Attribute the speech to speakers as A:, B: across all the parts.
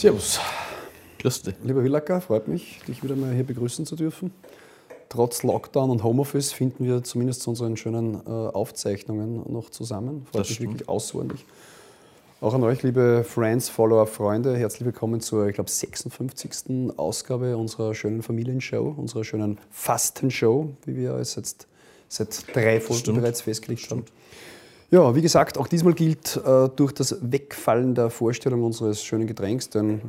A: Servus.
B: Grüß dich.
A: Lieber Willacker, freut mich, dich wieder mal hier begrüßen zu dürfen. Trotz Lockdown und Homeoffice finden wir zumindest zu unseren schönen äh, Aufzeichnungen noch zusammen. Freut
B: Das
A: mich
B: stimmt.
A: wirklich außerordentlich. Auch an euch, liebe Friends, Follower, Freunde, herzlich willkommen zur, ich glaube, 56. Ausgabe unserer schönen Familienshow, unserer schönen Fastenshow, wie wir es jetzt seit drei Folgen
B: Stimmt.
A: bereits festgelegt haben. Ja, wie gesagt, auch diesmal gilt äh, durch das Wegfallen der Vorstellung unseres schönen Getränks, denn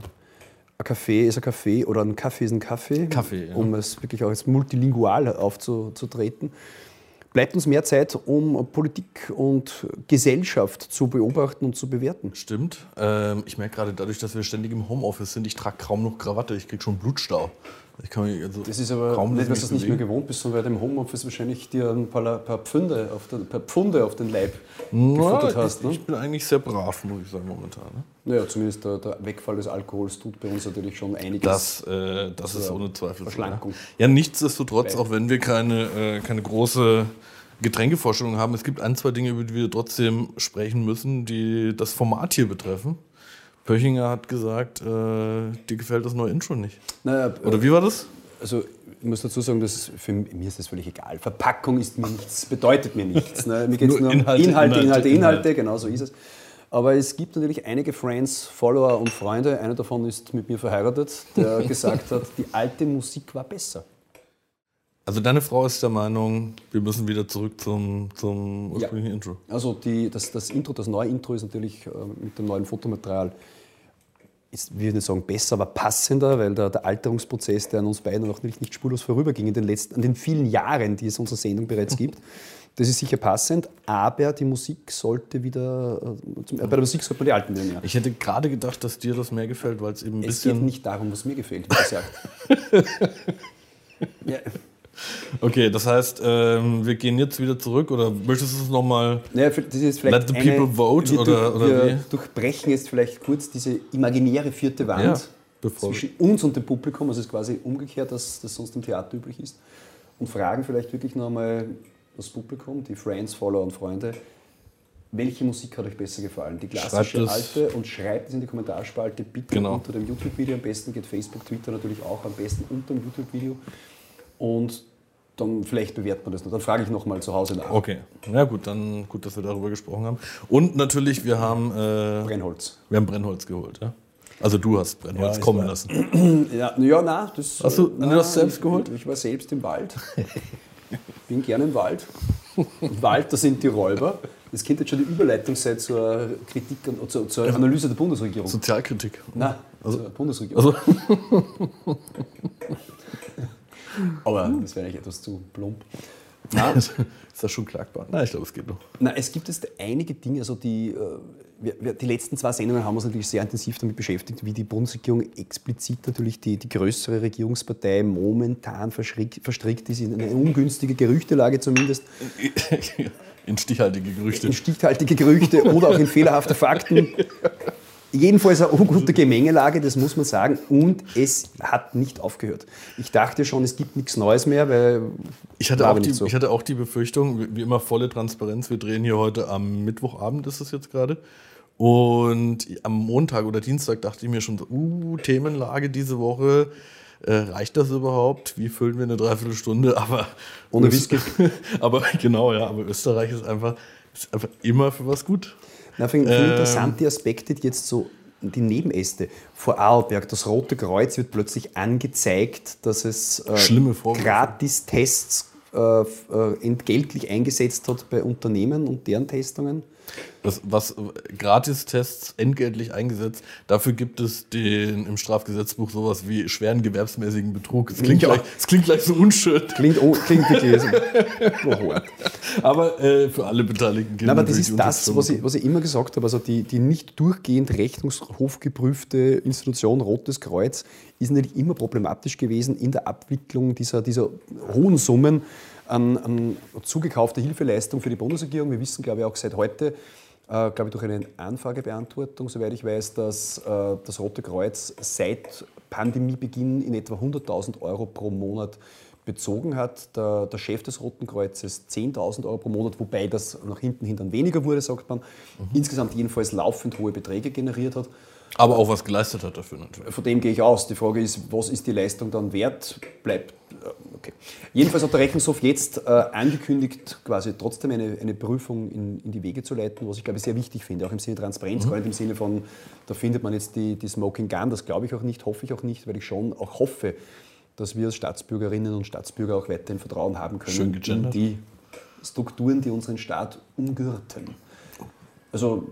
A: ein Kaffee ist ein Kaffee oder ein Kaffee ist ein Kaffee,
B: Kaffee, ja.
A: um es wirklich auch als multilingual aufzutreten. Bleibt uns mehr Zeit, um Politik und Gesellschaft zu beobachten und zu bewerten.
B: Stimmt. Ähm, ich merke gerade dadurch, dass wir ständig im Homeoffice sind, ich trage kaum noch Krawatte, ich kriege schon Blutstau. Ich kann mich also
A: Das ist aber
B: kaum
A: nicht, dass du es nicht mehr gewohnt bist, sondern weil du im Homeoffice wahrscheinlich dir ein paar, paar, Pfünde auf den, paar Pfunde auf den Leib gefuttert hast.
B: ich,
A: Ne?
B: ich bin eigentlich sehr brav, muss ich sagen, momentan. Ne?
A: Naja, zumindest der, der Wegfall des Alkohols tut bei uns natürlich schon einiges.
B: Das, äh, das ist ohne Zweifel so.
A: Verschlankung.
B: Ja, nichtsdestotrotz, auch wenn wir keine, äh, keine große Getränkevorstellung haben, es gibt ein, zwei Dinge, über die wir trotzdem sprechen müssen, die das Format hier betreffen. Pöchinger hat gesagt, äh, dir gefällt das neue Intro nicht.
A: Naja,
B: Oder wie war das?
A: Also ich muss dazu sagen, dass für mir ist das völlig egal. Verpackung ist mir nichts, bedeutet mir nichts. Ne? Mir geht es
B: Nur
A: nur um
B: Inhalte,
A: Inhalte, Inhalte,
B: Inhalte,
A: Inhalte,
B: Inhalte.
A: genau so ist es. Aber es gibt natürlich einige Friends, Follower und Freunde. Einer davon ist mit mir verheiratet, der gesagt hat, die alte Musik war besser.
B: Also deine Frau ist der Meinung, wir müssen wieder zurück zum, zum ursprünglichen Intro.
A: Also die, das, das Intro, das neue Intro ist natürlich äh, mit dem neuen Fotomaterial, ist, wir nicht sagen besser, aber passender, weil der, der Alterungsprozess, der an uns beiden noch nicht, nicht spurlos vorüberging in den letzten, an den vielen Jahren, die es unsere Sendung bereits gibt. Das ist sicher passend, aber die Musik sollte wieder, äh, zum, äh, bei der Musik sollte man die alten nehmen. Ja.
B: Ich hätte gerade gedacht, dass dir das mehr gefällt, weil es eben ein
A: Es geht
B: bisschen.
A: nicht darum, was mir gefällt, wie gesagt. ja,
B: Okay, das heißt, ähm, wir gehen jetzt wieder zurück oder möchtest du es nochmal.
A: Naja, das ist vielleicht
B: Let the people
A: eine,
B: vote
A: wir,
B: oder- oder
A: wir
B: wie?
A: durchbrechen jetzt vielleicht kurz diese imaginäre vierte Wand
B: Ja,
A: zwischen uns und dem Publikum, also es ist quasi umgekehrt, dass das sonst im Theater üblich ist, und fragen vielleicht wirklich noch einmal das Publikum, die Friends, Follower und Freunde, welche Musik hat euch besser gefallen? Die klassische alte und schreibt es in die Kommentarspalte bitte
B: Genau.
A: unter dem YouTube-Video. Am besten geht Facebook, Twitter natürlich auch am besten unter dem YouTube-Video. Und dann vielleicht bewertet man das noch. Dann frage ich nochmal zu Hause nach.
B: Okay, na gut, dann gut, dass wir darüber gesprochen haben. Und natürlich, wir haben, äh,
A: Brennholz.
B: wir haben Brennholz geholt, ja? Also du hast Brennholz
A: Ja,
B: kommen
A: war-
B: lassen.
A: Ja, ja na, das.
B: Hast du- du hast selbst
A: ich,
B: geholt?
A: Ich war selbst im Wald. Bin gerne im Wald. Im Wald, da sind die Räuber. Das könnte jetzt schon die Überleitung sein zur Kritik und zur, zur Analyse der Bundesregierung.
B: Sozialkritik.
A: Nein, zur Bundesregierung.
B: Also,
A: Aber das wäre eigentlich etwas zu plump.
B: ist das schon klagbar? Nein, ich glaube, es geht noch.
A: Na, es gibt jetzt einige Dinge, also die, äh, wir, die letzten zwei Sendungen haben uns natürlich sehr intensiv damit beschäftigt, wie die Bundesregierung explizit natürlich die, die größere Regierungspartei momentan verstrickt ist in eine ungünstige Gerüchtelage zumindest,
B: In stichhaltige Gerüchte.
A: in stichhaltige Gerüchte oder auch in fehlerhafte Fakten. Jedenfalls eine ungute Gemengelage, das muss man sagen. Und es hat nicht aufgehört. Ich dachte schon, es gibt nichts Neues mehr, weil
B: Ich hatte, auch die,
A: so.
B: ich hatte auch die Befürchtung, wie- wie immer volle Transparenz, wir drehen hier heute am Mittwochabend, ist es jetzt gerade. Und am Montag oder Dienstag dachte ich mir schon so, uh, Themenlage diese Woche, äh, reicht das überhaupt? Wie füllen wir eine Dreiviertelstunde? Aber
A: Ohne Whisky.
B: aber genau, ja, aber Österreich ist einfach, ist einfach immer für was gut.
A: Na, finde find
B: Ähm.
A: interessante Aspekte jetzt so die Nebenäste. Vor Arlberg, das Rote Kreuz wird plötzlich angezeigt, dass es äh. Gratistests äh, äh, entgeltlich eingesetzt hat bei Unternehmen und deren Testungen.
B: Das, was äh, Gratistests entgeltlich eingesetzt, dafür gibt es den, im Strafgesetzbuch sowas wie schweren gewerbsmäßigen Betrug. Es klingt,
A: Ja.
B: gleich, es klingt gleich so unschön.
A: Klingt, oh, klingt so. Oh.
B: Aber äh, für alle Beteiligten gilt
A: Nein, aber das ist das, was ich, was ich immer gesagt habe. Also die, die nicht durchgehend rechnungshofgeprüfte Institution Rotes Kreuz ist natürlich immer problematisch gewesen in der Abwicklung dieser, dieser hohen Summen an, an zugekaufter Hilfeleistung für die Bundesregierung. Wir wissen, glaube ich, auch seit heute, äh, glaube ich, durch eine Anfragebeantwortung, soweit ich weiß, dass äh, das Rote Kreuz seit Pandemiebeginn in etwa 100.000 Euro pro Monat bezogen hat. Der, der Chef des Roten Kreuzes 10.000 Euro pro Monat, wobei das nach hinten hin dann weniger wurde, sagt man. Insgesamt jedenfalls laufend hohe Beträge generiert hat.
B: Aber auch was geleistet hat dafür natürlich.
A: Von dem gehe ich aus. Die Frage ist, was ist die Leistung dann wert? Bleibt. äh, Okay. Jedenfalls hat der Rechnungshof jetzt äh, angekündigt, quasi trotzdem eine, eine Prüfung in, in die Wege zu leiten, was ich glaube sehr wichtig finde, auch im Sinne Transparenz, gar nicht im Sinne von, da findet man jetzt die, die Smoking Gun, das glaube ich auch nicht, hoffe ich auch nicht, weil ich schon auch hoffe, dass wir als Staatsbürgerinnen und Staatsbürger auch weiterhin Vertrauen haben können in die Strukturen, die unseren Staat umgürten. Also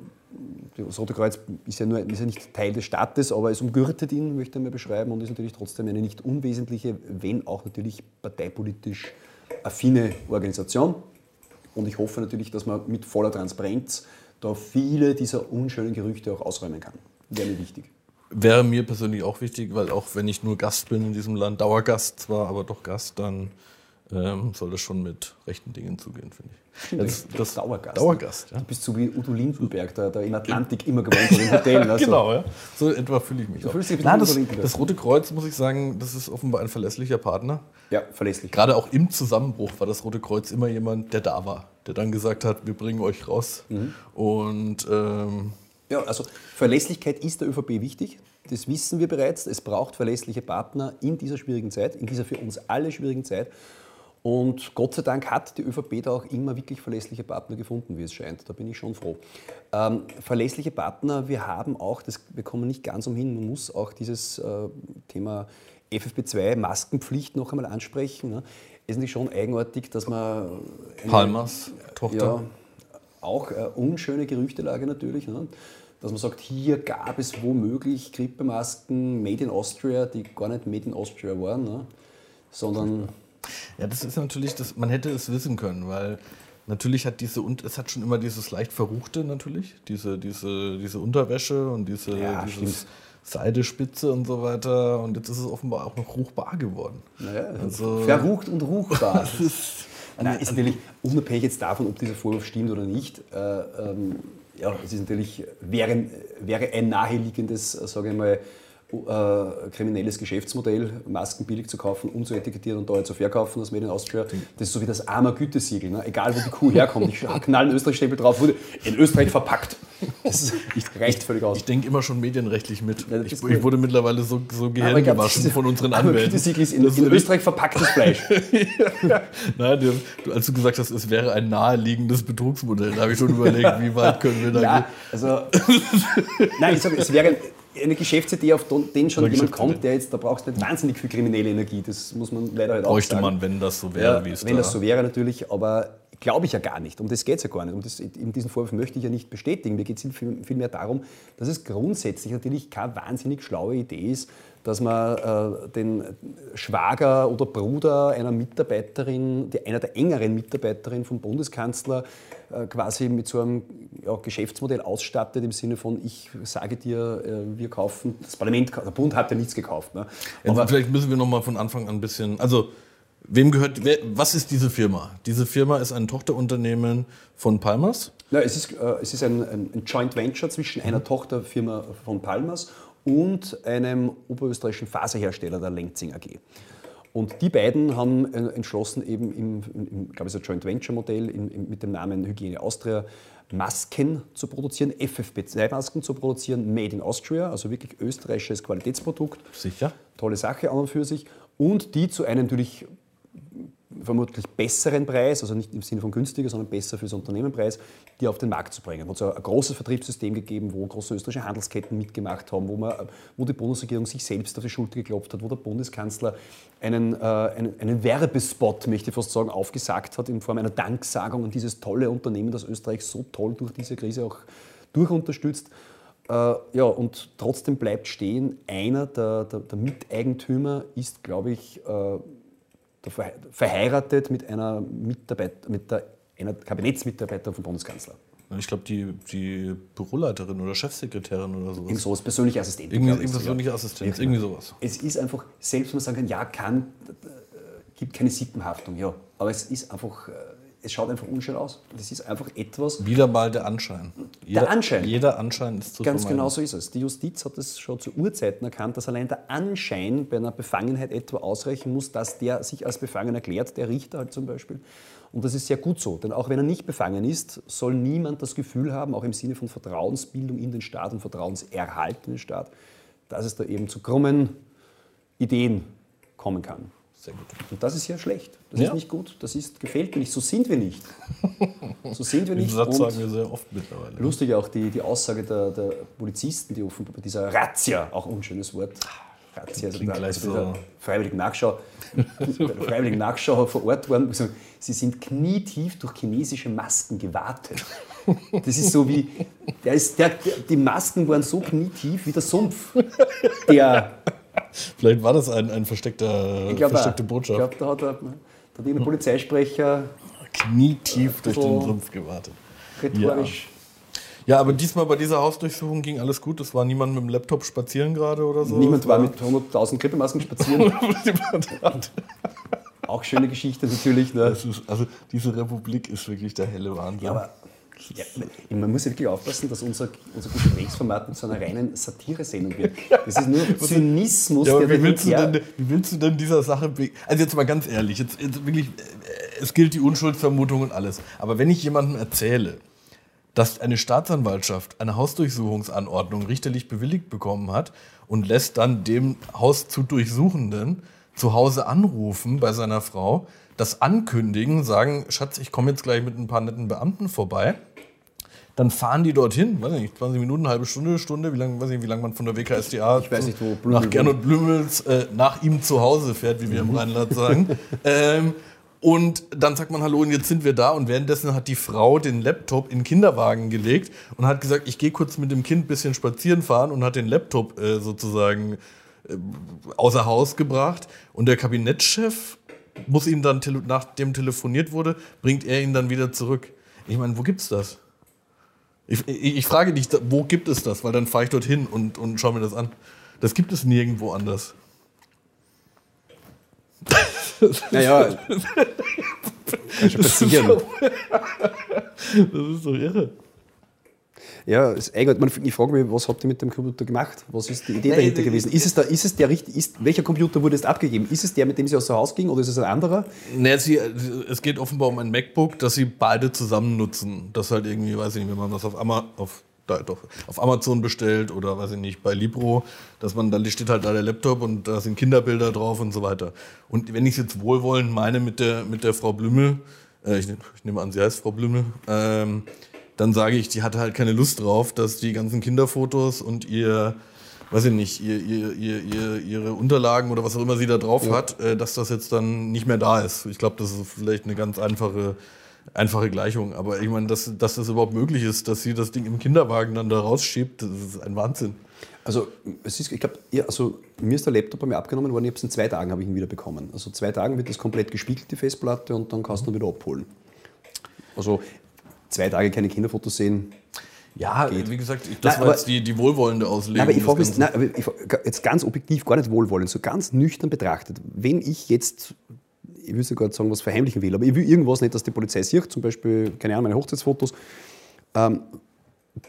A: das Rote Kreuz ist ja, nur, ist ja nicht Teil des Staates, aber es umgürtet ihn, möchte mal beschreiben, und ist natürlich trotzdem eine nicht unwesentliche, wenn auch natürlich parteipolitisch affine Organisation. Und ich hoffe natürlich, dass man mit voller Transparenz da viele dieser unschönen Gerüchte auch ausräumen kann. Wäre mir wichtig.
B: Wäre mir persönlich auch wichtig, weil auch wenn ich nur Gast bin in diesem Land, Dauergast zwar, aber doch Gast, dann ähm, soll das schon mit rechten Dingen zugehen, finde ich.
A: Das, das Dauergast.
B: Dauergast, ja.
A: Du bist so wie Udo Lindenberg, der, der im Atlantik immer gewohnt hat, im Hotel. Also.
B: Genau, ja. So etwa fühle ich mich auch.
A: fühlst dich ein
B: Nein, das, das Rote Kreuz, muss ich sagen, das ist offenbar ein verlässlicher Partner.
A: Ja, verlässlich.
B: Gerade auch im Zusammenbruch war das Rote Kreuz immer jemand, der da war, der dann gesagt hat, wir bringen euch raus.
A: Mhm.
B: Und ähm,
A: Ja, also Verlässlichkeit ist der ÖVP wichtig. Das wissen wir bereits. Es braucht verlässliche Partner in dieser schwierigen Zeit, in dieser für uns alle schwierigen Zeit. Und Gott sei Dank hat die ÖVP da auch immer wirklich verlässliche Partner gefunden, wie es scheint. Da bin ich schon froh. Ähm, verlässliche Partner, wir haben auch, das, wir kommen nicht ganz umhin, man muss auch dieses äh, Thema FFP2 Maskenpflicht noch einmal ansprechen. Ne? Es ist natürlich schon eigenartig, dass man. eine-
B: Palmas Tochter.
A: ja, auch äh, unschöne Gerüchtelage natürlich. Ne? Dass man sagt, hier gab es womöglich Grippemasken made in Austria, die gar nicht made in Austria waren, ne? sondern
B: Ja, das ist natürlich, das, man hätte es wissen können, weil natürlich hat diese, und es hat schon immer dieses leicht Verruchte natürlich, diese, diese, diese Unterwäsche und diese
A: Ja,
B: dieses Seidespitze und so weiter. Und jetzt ist es offenbar auch noch ruchbar geworden.
A: naja,
B: Also-
A: verrucht und ruchbar. Nein, ist natürlich unabhängig jetzt davon, ob dieser Vorwurf stimmt oder nicht. Äh, ähm, ja, es ist natürlich, wäre, wäre ein naheliegendes, sage ich mal, äh, kriminelles Geschäftsmodell, Masken billig zu kaufen, umzuetikettieren und teuer zu verkaufen, das Made in Austria. Das ist so wie das armer Gütesiegel. Ne? Egal, wo die Kuh herkommt. Ich knall einen Österreich-Stempel drauf, wurde in Österreich verpackt. Das reicht völlig aus.
B: Ich denke immer schon medienrechtlich mit.
A: Ja, das
B: ich,
A: ist
B: ich wurde mittlerweile so, so Gehirn gewaschen von unseren Anwälten.
A: Gütesiegel ist in,
B: Das
A: in Österreich verpacktes Fleisch.
B: Nein, du, du- als du gesagt hast, es wäre ein naheliegendes Betrugsmodell, da habe ich schon überlegt, wie weit können wir da
A: Ja,
B: gehen.
A: also, nein, ich sage, es wäre eine Geschäftsidee, auf den schon jemand kommt, der jetzt, da brauchst du nicht wahnsinnig viel kriminelle Energie, das muss man leider halt auch
B: Bräuchte
A: sagen.
B: man, wenn das so wäre,
A: Ja,
B: wie es
A: wenn
B: da
A: das so wäre natürlich, aber glaube ich ja gar nicht. Um das geht es ja gar nicht. Um das, in diesen Vorwurf möchte ich ja nicht bestätigen. Mir geht es viel, viel mehr darum, dass es grundsätzlich natürlich keine wahnsinnig schlaue Idee ist, dass man äh, den Schwager oder Bruder einer Mitarbeiterin, die, einer der engeren Mitarbeiterinnen vom Bundeskanzler, äh, quasi mit so einem ja, Geschäftsmodell ausstattet, im Sinne von, ich sage dir, äh, wir kaufen, das Parlament, der Bund hat ja nichts gekauft. Ne?
B: Ja, vielleicht müssen wir noch mal von Anfang an ein bisschen. Also, wem gehört. Wer, was ist diese Firma? Diese Firma ist ein Tochterunternehmen von Palmas.
A: Ja, es ist, äh, es ist ein, ein, Joint Venture zwischen einer Tochterfirma von Palmas und einem oberösterreichischen Faserhersteller, der Lenzing AG. Und die beiden haben äh, entschlossen, eben im, im, im glaube ich, so Joint Venture Modell im, im, mit dem Namen Hygiene Austria Masken zu produzieren, FFP2-Masken zu produzieren, made in Austria, also wirklich österreichisches Qualitätsprodukt.
B: Sicher.
A: Tolle Sache an und für sich. Und die zu einem natürlich vermutlich besseren Preis, also nicht im Sinne von günstiger, sondern besser fürs Unternehmenpreis, die auf den Markt zu bringen. Es hat ein großes Vertriebssystem gegeben, wo große österreichische Handelsketten mitgemacht haben, wo, man, wo die Bundesregierung sich selbst auf die Schulter geklopft hat, wo der Bundeskanzler einen, äh, einen, einen Werbespot, möchte ich fast sagen, aufgesagt hat in Form einer Danksagung an dieses tolle Unternehmen, das Österreich so toll durch diese Krise auch durchunterstützt. Äh, ja, und trotzdem bleibt stehen, einer der, der, der Miteigentümer ist, glaube ich, äh, verheiratet mit einer, Mitarbeit mit der, einer Kabinettsmitarbeiterin vom Bundeskanzler.
B: Ich glaube, die, die Büroleiterin oder Chefsekretärin oder sowas.
A: Irgend sowas, persönliche Assistentin.
B: Irgendwie,
A: ich
B: persönliche Assistenz,
A: Ja,
B: irgendwie sowas.
A: Es ist einfach, selbst wenn man sagen kann, ja, kann, äh, gibt keine Sippenhaftung, ja. Aber es ist einfach, äh, es schaut einfach unschön aus. Das ist einfach etwas,
B: Wieder mal der Anschein. Jeder,
A: Anschein.
B: Jeder Anschein ist zu
A: Ganz
B: vermeiden.
A: genau so ist es. Die Justiz hat es schon zu Urzeiten erkannt, dass allein der Anschein bei einer Befangenheit etwa ausreichen muss, dass der sich als befangen erklärt, der Richter halt zum Beispiel. Und das ist sehr gut so, denn auch wenn er nicht befangen ist, soll niemand das Gefühl haben, auch im Sinne von Vertrauensbildung in den Staat und Vertrauenserhalt in den Staat, dass es da eben zu krummen Ideen kommen kann.
B: Sehr gut.
A: Und das ist ja schlecht. Das
B: Ja.
A: ist nicht gut. Das ist, gefällt mir nicht. So sind wir nicht. So sind wir
B: Den
A: nicht.
B: Satz sagen wir sehr oft mittlerweile.
A: lustig auch die, die Aussage der, der Polizisten, die offenbar bei dieser Razzia, auch unschönes Wort, Razzia, also
B: gleich
A: also bei der
B: so.
A: Freiwilligen Nachschau, Freiwilligen Nachschau vor Ort waren, also, sie sind knietief durch chinesische Masken gewartet. Das ist so wie, der ist, der, der, die Masken waren so knietief wie der Sumpf. Der,
B: Vielleicht war das ein, ein versteckter,
A: ich glaube,
B: versteckte
A: ich
B: Botschaft.
A: glaub, da hat, er, da hat irgendein Polizeisprecher
B: Knietief durch
A: So.
B: den Sumpf gewartet.
A: rhetorisch.
B: Ja, aber diesmal bei dieser Hausdurchsuchung ging alles gut. Es war niemand mit dem Laptop spazieren gerade oder so.
A: Niemand war mit 100.000 Grippemasken spazieren. Auch schöne Geschichte natürlich. Ne?
B: ist, also diese Republik ist wirklich der helle Wahnsinn.
A: Ja, aber ja, man muss ja wirklich aufpassen, dass unser, unser Gesprächsformat mit so einer reinen Satire-Sendung wird. Das ist nur Zynismus,
B: Ja,
A: der
B: wie willst, du denn, wie willst du denn dieser Sache. Also, jetzt mal ganz ehrlich, jetzt, jetzt wirklich, äh, es gilt die Unschuldsvermutung und alles. Aber wenn ich jemandem erzähle, dass eine Staatsanwaltschaft eine Hausdurchsuchungsanordnung richterlich bewilligt bekommen hat und lässt dann dem Haus zu Durchsuchenden zu Hause anrufen bei seiner Frau, das ankündigen, sagen, Schatz, ich komme jetzt gleich mit ein paar netten Beamten vorbei. Dann fahren die dorthin, weiß ich nicht, 20 Minuten, halbe Stunde, Stunde, wie lange weiß ich, nicht, wie lange man von der WKSDA
A: Ich weiß nicht, wo Blümel
B: nach Gernot Blümels äh, nach ihm zu Hause fährt, wie wir im Rheinland sagen. ähm, und dann sagt man Hallo und jetzt sind wir da und währenddessen hat die Frau den Laptop in den Kinderwagen gelegt und hat gesagt, ich gehe kurz mit dem Kind ein bisschen spazieren fahren und hat den Laptop äh, sozusagen äh, außer Haus gebracht und der Kabinettschef muss ihm dann, nachdem telefoniert wurde, bringt er ihn dann wieder zurück. Ich meine, wo gibt's das? Ich, ich, ich frage dich, wo gibt es das? Weil dann fahre ich dorthin und, und schaue mir das an. Das gibt es nirgendwo anders.
A: Naja, kann schon passieren.
B: Das ist doch irre.
A: Ja, ist eigentlich, man, ich frage mich, was habt ihr mit dem Computer gemacht? Was ist die Idee
B: Nein,
A: dahinter gewesen? Ist es, da, ist es der richtig, ist, welcher Computer wurde jetzt abgegeben? Ist es der, mit dem sie aus dem Haus ging oder ist es ein anderer?
B: Nee, sie, es geht offenbar um ein MacBook, das sie beide zusammen nutzen. Das halt irgendwie, weiß ich nicht, wenn man das auf, Ama auf, da, doch, auf Amazon bestellt oder weiß ich nicht, bei Libro, dass man, dann steht halt da der Laptop und da sind Kinderbilder drauf und so weiter. Und wenn ich es jetzt wohlwollend meine mit der, mit der Frau Blümel, äh, nehm- ich nehme an, sie heißt Frau Blümel, ähm, dann sage ich, die hatte halt keine Lust drauf, dass die ganzen Kinderfotos und ihr, weiß ich nicht, ihr, ihr, ihr, ihr, ihre Unterlagen oder was auch immer sie da drauf hat, äh, dass das jetzt dann nicht mehr da ist. Ich glaube, das ist vielleicht eine ganz einfache, einfache Gleichung. Aber ich meine, dass, dass das überhaupt möglich ist, dass sie das Ding im Kinderwagen dann da rausschiebt, das ist ein Wahnsinn.
A: Also, es ist, ich glaube, ja, also, mir ist der Laptop bei mir abgenommen worden, ich habe es in zwei Tagen habe ich ihn wieder bekommen. Also zwei Tagen wird das komplett gespiegelt, die Festplatte, und dann kannst du ihn wieder abholen. Also zwei Tage keine Kinderfotos sehen.
B: Ja, wie gesagt, ich, das
A: Nein,
B: war
A: aber-
B: jetzt die, die wohlwollende Auslegung.
A: Aber ich frage mich,
B: Ganzen.
A: nein, aber ich, frag- jetzt ganz objektiv, gar nicht wohlwollend, so ganz nüchtern betrachtet. Wenn ich jetzt, ich will sogar sagen, was verheimlichen will, aber ich will irgendwas nicht, dass die Polizei sieht, zum Beispiel, keine Ahnung, meine Hochzeitsfotos, ähm,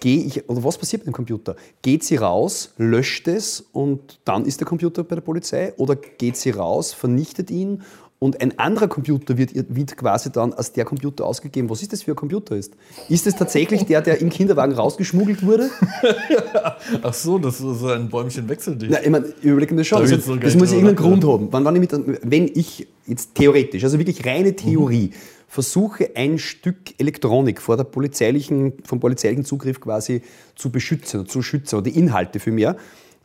A: gehe ich, oder was passiert mit dem Computer? Geht sie raus, löscht es und dann ist der Computer bei der Polizei? Oder geht sie raus, vernichtet ihn und ein anderer Computer wird, wird quasi dann als der Computer ausgegeben? Was ist das für ein Computer? Ist, ist es tatsächlich der, der im Kinderwagen rausgeschmuggelt wurde?
B: Ach so, das ist so ein Bäumchen wechselt dich.
A: Na, ich meine, überlegen das schon.
B: Da
A: Also,
B: noch gar
A: das muss irgendeinen Grund haben. Wann, wann ich mit, wenn ich jetzt theoretisch, also wirklich reine Theorie, versuche ein Stück Elektronik vor der polizeilichen, vom polizeilichen Zugriff quasi zu beschützen, zu schützen, oder die Inhalte für mehr,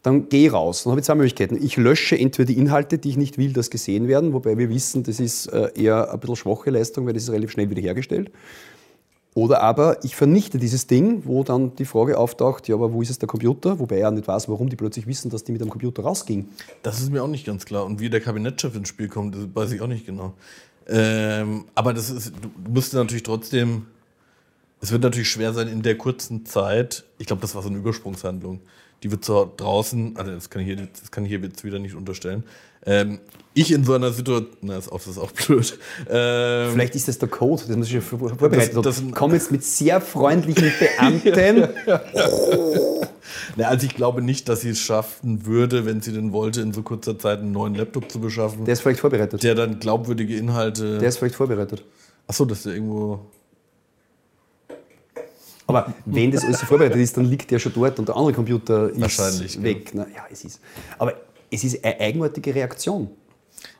A: dann gehe ich raus. Dann habe ich zwei Möglichkeiten. Ich lösche entweder die Inhalte, die ich nicht will, dass gesehen werden, wobei wir wissen, das ist äh, eher ein bisschen schwache Leistung, weil das ist relativ schnell wiederhergestellt. Oder aber ich vernichte dieses Ding, wo dann die Frage auftaucht, ja, aber wo ist es der Computer? Wobei er nicht weiß, warum die plötzlich wissen, dass die mit dem Computer rausging.
B: Das ist mir auch nicht ganz klar. Und wie der Kabinettschef ins Spiel kommt, das weiß ich auch nicht genau. Ähm, aber das ist, du musst natürlich trotzdem, es wird natürlich schwer sein in der kurzen Zeit, ich glaube, das war so eine Übersprungshandlung, die wird so draußen, also das kann ich hier, das kann ich hier jetzt wieder nicht unterstellen, ähm, ich in so einer Situation, na, ist auch, das ist auch blöd. Ähm,
A: Vielleicht ist das der Code, das muss ich ja vor- vorbereitet
B: Das- das-
A: Komm jetzt mit sehr freundlichen Beamten.
B: na, also ich glaube nicht, dass sie es schaffen würde, wenn sie denn wollte, in so kurzer Zeit einen neuen Laptop zu beschaffen,
A: Der ist vielleicht vorbereitet.
B: der dann glaubwürdige Inhalte
A: Der ist vielleicht vorbereitet.
B: Achso, dass der irgendwo.
A: Aber wenn das alles so vorbereitet ist, dann liegt der schon dort und der andere Computer ist
B: Wahrscheinlich,
A: weg. Na, ja, es ist. Aber es ist eine eigenartige Reaktion.